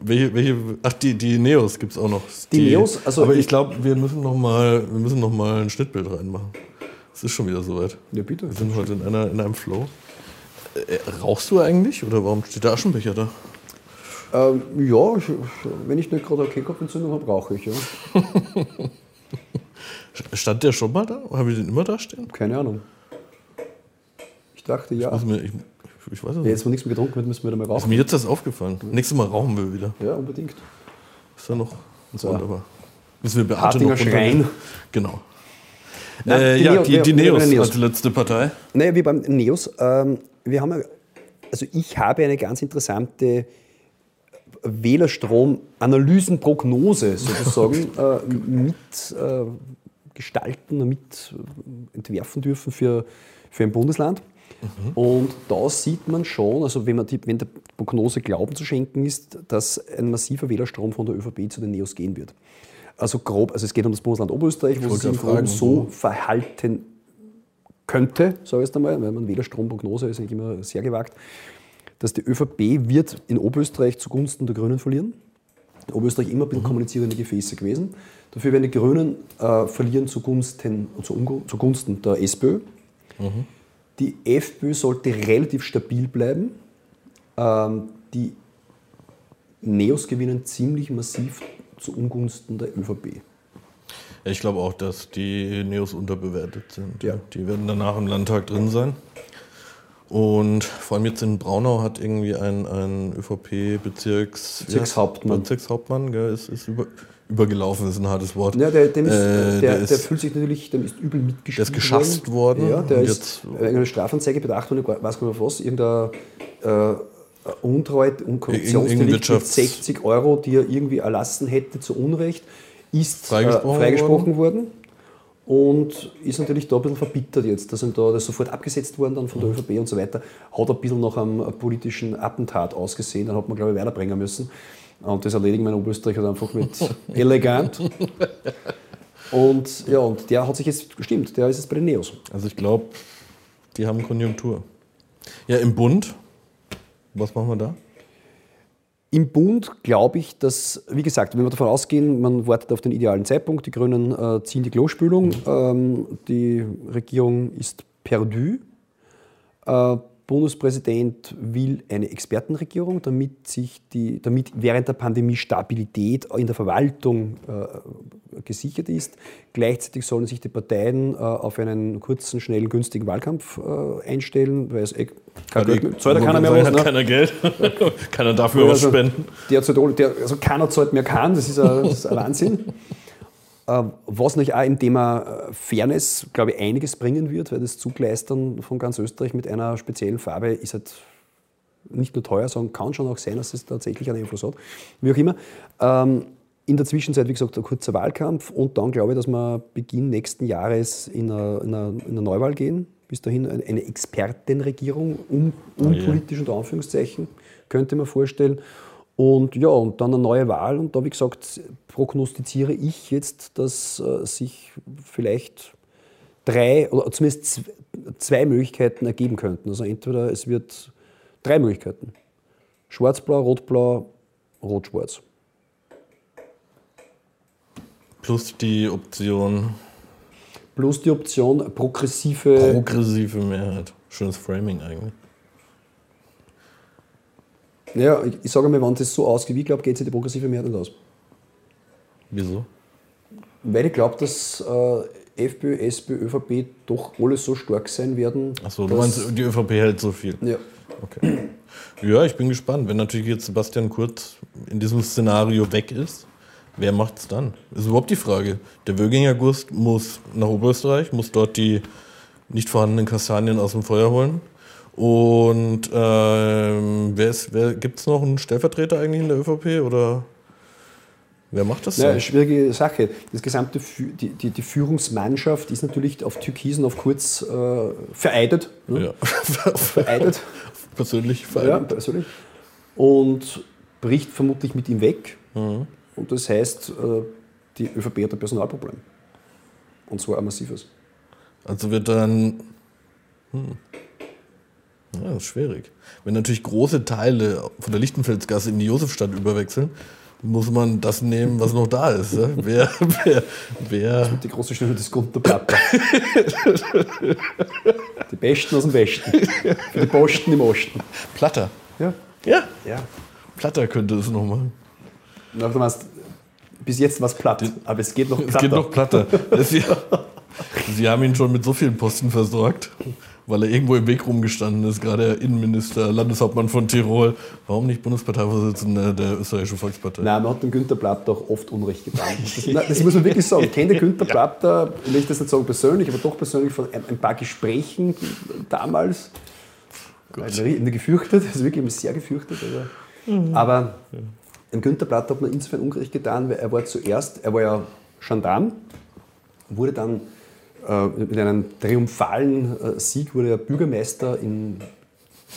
B: welche, welche, ach, die, die Neos gibt es auch noch.
A: Die Neos, also
B: aber
A: ich-
B: ich glaube, wir müssen noch mal, wir müssen noch mal ein Schnittbild reinmachen. Es ist schon wieder soweit.
A: Ja, bitte.
B: Wir sind heute in, einer, in einem Flow. Äh, rauchst du eigentlich oder warum steht der Aschenbecher da?
A: Ähm, ja, ich, wenn ich nicht gerade eine Kehlkopfentzündung habe, rauche ich. Ja.
B: Stand der schon mal da? Habe ich den immer da stehen?
A: Keine Ahnung. Ich dachte, ja.
B: Muss mir, ich, ich weiß es
A: Ja,
B: nicht.
A: jetzt, wo nichts mehr getrunken wird, müssen wir wieder mal
B: Ist
A: rauchen.
B: mir jetzt das aufgefallen. Nächstes Mal rauchen wir wieder.
A: Ja, unbedingt.
B: Ist ja noch
A: So.
B: wunderbar. Müssen wir Beate
A: Hartinger
B: noch
A: Schrein.
B: Genau. Äh,
A: die
B: ja,
A: Neo-
B: die, die
A: wir
B: Neos,
A: Neos.
B: als letzte Partei.
A: Naja, wie beim Neos. Ähm, wir haben, also ich habe eine ganz interessante Wählerstrom-Analysenprognose sozusagen äh, mit äh, gestalten, mit äh, entwerfen dürfen für, für ein Bundesland. Und da sieht man schon, also wenn, man die, wenn der Prognose Glauben zu schenken ist, dass ein massiver Wählerstrom von der ÖVP zu den Neos gehen wird. Also grob, also es geht um das Bundesland Oberösterreich, wo es sich
B: fragen,
A: so verhalten könnte, sage ich jetzt einmal, weil man Wählerstromprognose ist eigentlich immer sehr gewagt, dass die ÖVP wird in Oberösterreich zugunsten der Grünen verlieren. Oberösterreich immer ein bisschen kommunizierende Gefäße gewesen. Dafür werden die Grünen äh, verlieren zugunsten, zu, zugunsten der SPÖ. Die FPÖ sollte relativ stabil bleiben. Ähm, die Neos gewinnen ziemlich massiv zu Ungunsten der ÖVP.
B: Ich glaube auch, dass die Neos unterbewertet sind.
A: Ja.
B: Die werden danach im Landtag drin sein. Und vor allem jetzt in Braunau hat irgendwie ein, ein ÖVP-Bezirks...
A: Bezirkshauptmann.
B: Bezirkshauptmann, gell, ist, ist über, übergelaufen, ist ein hartes Wort.
A: Ja, der, dem ist,
B: Äh,
A: der,
B: der
A: der,
B: ist-
A: fühlt sich natürlich, dem ist übel mitgespielt
B: Der ist geschasst worden
A: Ja, der ist
B: jetzt-
A: eine Strafanzeige bedacht und ich weiß gar nicht auf was, irgendein äh, Untreue und Korruptionsdelikt mit
B: Wirtschafts-
A: 60 Euro, die er irgendwie erlassen hätte zu Unrecht, ist
B: Freigesprochen
A: äh, freigesprochen worden. Und ist natürlich da ein bisschen verbittert jetzt, dass ihm da das sofort abgesetzt worden dann von der ÖVP und so weiter. Hat ein bisschen nach einem politischen Attentat ausgesehen, dann hat man, glaube ich, weiterbringen müssen. Und das erledigen wir in Oberösterreich halt einfach mit elegant. Und ja, und der hat sich jetzt gestimmt, der ist jetzt bei den Neos.
B: Also ich glaube, die haben Konjunktur. Ja, im Bund, was machen wir da?
A: Im Bund glaube ich, dass, wie gesagt, wenn wir davon ausgehen, man wartet auf den idealen Zeitpunkt, die Grünen äh, ziehen die Klospülung, ähm, die Regierung ist perdu. Äh, Bundespräsident will eine Expertenregierung, damit, sich die, damit während der Pandemie Stabilität in der Verwaltung äh, gesichert ist. Gleichzeitig sollen sich die Parteien äh, auf einen kurzen, schnellen, günstigen Wahlkampf äh, einstellen, weil es eh
B: kein Geld, zahlt keiner mehr was. Hat ne? keiner Geld, keiner dafür also, was spenden.
A: Der, der, also keiner zahlt mehr kann, das ist ein, das ist ein Wahnsinn. Äh, was natürlich auch im Thema äh, Fairness, glaube ich, einiges bringen wird, weil das Zugleistern von ganz Österreich mit einer speziellen Farbe ist halt nicht nur teuer, sondern kann schon auch sein, dass es tatsächlich einen Einfluss hat. Wie auch immer. Ähm, in der Zwischenzeit, wie gesagt, ein kurzer Wahlkampf und dann glaube ich, dass wir Beginn nächsten Jahres in eine, in eine, in eine Neuwahl gehen. Bis dahin eine Expertenregierung, um, unpolitisch oh yeah. unter Anführungszeichen, könnte man vorstellen. Und ja, und dann eine neue Wahl. Und da, wie gesagt, prognostiziere ich jetzt, dass äh, sich vielleicht drei oder zumindest zwei Möglichkeiten ergeben könnten. Also entweder es wird drei Möglichkeiten. Schwarz-Blau, Rot-Blau, Rot-Schwarz.
B: Plus die Option.
A: Plus die Option progressive.
B: Progressive Mehrheit. Schönes Framing eigentlich.
A: Ja, ich, sage mal, wenn das so ausgeht, wie ich glaube, geht sich die progressive Mehrheit nicht aus.
B: Wieso?
A: Weil ich glaube, dass äh, FPÖ, SPÖ, ÖVP doch alle so stark sein werden.
B: Achso, du meinst, die ÖVP hält so viel?
A: Ja.
B: Okay. Ja, ich bin gespannt. Wenn natürlich jetzt Sebastian Kurz in diesem Szenario weg ist, wer macht es dann? Das ist überhaupt die Frage. Der Wöginger Gust muss nach Oberösterreich, muss dort die nicht vorhandenen Kastanien aus dem Feuer holen. Und ähm, wer gibt es noch einen Stellvertreter eigentlich in der ÖVP oder wer macht das?
A: Ja, schwierige Sache. Das gesamte die, die, die, Führungsmannschaft ist natürlich auf Türkisen auf kurz äh, vereidet.
B: Ne? Ja. vereidet. Persönlich
A: vereidet. Ja, persönlich. Und bricht vermutlich mit ihm weg. Mhm. Und das heißt, äh, die ÖVP hat ein Personalproblem. Und zwar ein massives.
B: Also wird dann. Hm. Ja, das ist schwierig. Wenn natürlich große Teile von der Lichtenfelsgasse in die Josefstadt überwechseln, muss man das nehmen, was noch da ist. Ne? Wer, wer, wer
A: das die große Stimme des Gunterplatter. die Besten aus dem Westen. Für die Posten im Osten.
B: Platter.
A: Ja.
B: Ja. ja. Platter könnte es noch machen.
A: Na, du meinst, bis jetzt war es platt, aber es geht noch
B: platter. Es geht noch platter. Sie haben ihn schon mit so vielen Posten versorgt weil er irgendwo im Weg rumgestanden ist, gerade der Innenminister, Landeshauptmann von Tirol. Warum nicht Bundesparteivorsitzender der österreichischen Volkspartei?
A: Nein, man hat dem Günther Platter auch oft Unrecht getan. Das, nein, das muss man wirklich sagen. Ich kenne Günther Platter, ich will das nicht sagen persönlich, aber doch persönlich von ein, ein paar Gesprächen damals. Nicht gefürchtet, also wirklich sehr gefürchtet. Aber, mhm. aber dem Günther Platter hat man insofern Unrecht getan, weil er war zuerst, er war ja Gendarm, wurde dann mit einem triumphalen äh, Sieg wurde er Bürgermeister in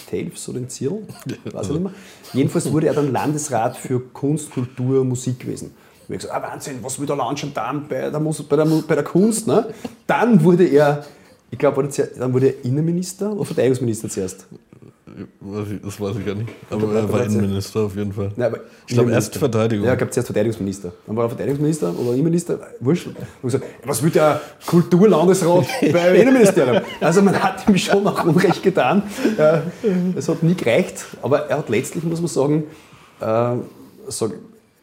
A: Telfs oder in Zirl, weiß ich nicht mehr. Jedenfalls wurde er dann Landesrat für Kunst, Kultur, Musikwesen. Und ich gesagt, ah Wahnsinn, was will der Landgendarm bei der, bei der, bei der Kunst? Ne? Dann wurde er, ich glaube, dann wurde er Innenminister oder Verteidigungsminister zuerst.
B: Das weiß ich gar nicht. Aber er war Innenminister auf jeden Fall. Nein, ich glaube erst Verteidigung.
A: Ja, ich glaube zuerst Verteidigungsminister. Dann war er Verteidigungsminister oder Innenminister, wurscht. Und gesagt, was will der Kulturlandesrat beim Innenministerium? Also man hat ihm schon auch Unrecht getan. Es hat nie gereicht, aber er hat letztlich, muss man sagen, äh, sagen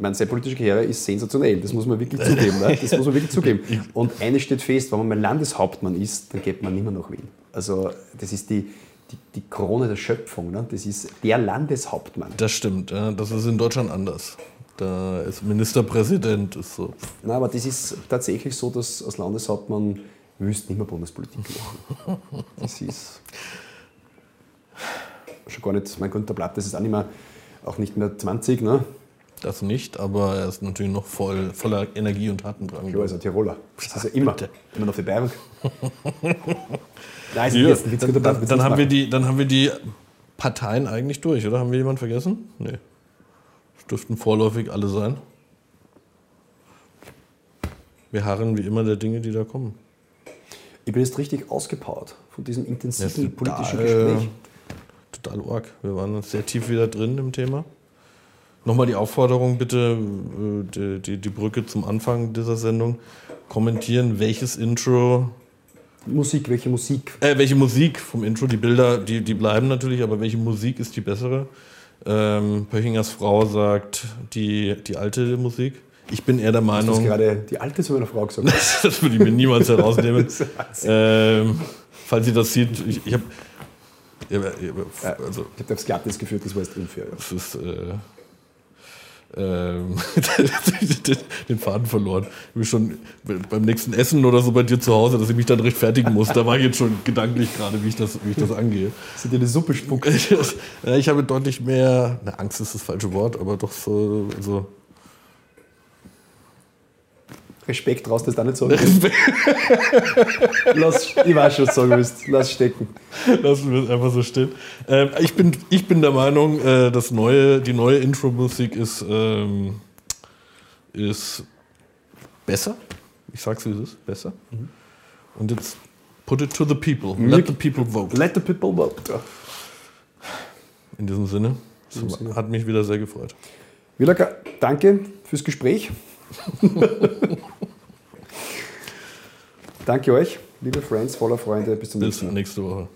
A: meine, seine politische Karriere ist sensationell, das muss man wirklich zugeben. Ne? Das muss man wirklich zugeben. Und eines steht fest, wenn man mal Landeshauptmann ist, dann geht man nicht mehr nach Wien. Also das ist die, die, die Krone der Schöpfung. Ne? Das ist der Landeshauptmann.
B: Das stimmt, ja. das ist in Deutschland anders. Da ist Ministerpräsident. Ist so.
A: Nein, aber das ist tatsächlich so, dass als Landeshauptmann willst nicht mehr Bundespolitik machen. Das ist schon gar nicht, mein Günther Blatt, das ist auch nicht mehr, auch nicht mehr 20, ne?
B: Das nicht, aber er ist natürlich noch voll, voller Energie und Tatendrang.
A: Klar, ist ein Tiroler. Das ist ja immer, immer noch für Berg.
B: Nein, ja, jetzt, jetzt dann, dann, dann haben wir die, dann haben wir die Parteien eigentlich durch, oder? Haben wir jemanden vergessen? Nee. Das dürften vorläufig alle sein. Wir harren wie immer der Dinge, die da kommen.
A: Ich bin jetzt richtig ausgepowert von diesem intensiven ja, total, politischen Gespräch.
B: Total arg. Wir waren sehr tief wieder drin im Thema. Nochmal die Aufforderung, bitte, äh, die, die, die Brücke zum Anfang dieser Sendung. Kommentieren, welches Intro
A: Musik, welche Musik?
B: Äh, welche Musik vom Intro? Die Bilder, die, die bleiben natürlich, aber welche Musik ist die bessere? Ähm, Pöchingers Frau sagt die, die alte Musik. Ich bin eher der Meinung.
A: Du hast gerade die alte zu meiner Frau gesagt.
B: das würde ich mir niemals herausnehmen. ähm, falls sie das sieht, ich, ich habe.
A: Also, ich habe aufs Glattes geführt, das war jetzt unfair. Ja.
B: Das ist. Äh, den Faden verloren. Ich bin schon beim nächsten Essen oder so bei dir zu Hause, dass ich mich dann rechtfertigen muss. Da war ich jetzt schon gedanklich gerade, wie ich das, wie ich das angehe.
A: Sind dir eine Suppe spuckt?
B: ich habe deutlich mehr, na, Angst ist das falsche Wort, aber doch so, so
A: Respekt raus, das da nicht sagen Lass, Ich weiß schon, was du sagen willst. Lass stecken.
B: Lassen wir es einfach so stehen. Ähm, ich, bin, ich bin der Meinung, äh, das neue, die neue Intro-Musik ist, ähm, ist besser. Ich sag's wie es ist, besser. Mhm. Und jetzt put it to the people.
A: Let the people vote. Let the people vote.
B: In diesem Sinne, es hat mich wieder sehr gefreut.
A: Wilaka, danke fürs Gespräch. Danke euch, liebe Friends, voller Freunde. Bis zum nächsten
B: Mal. Bis nächste Woche.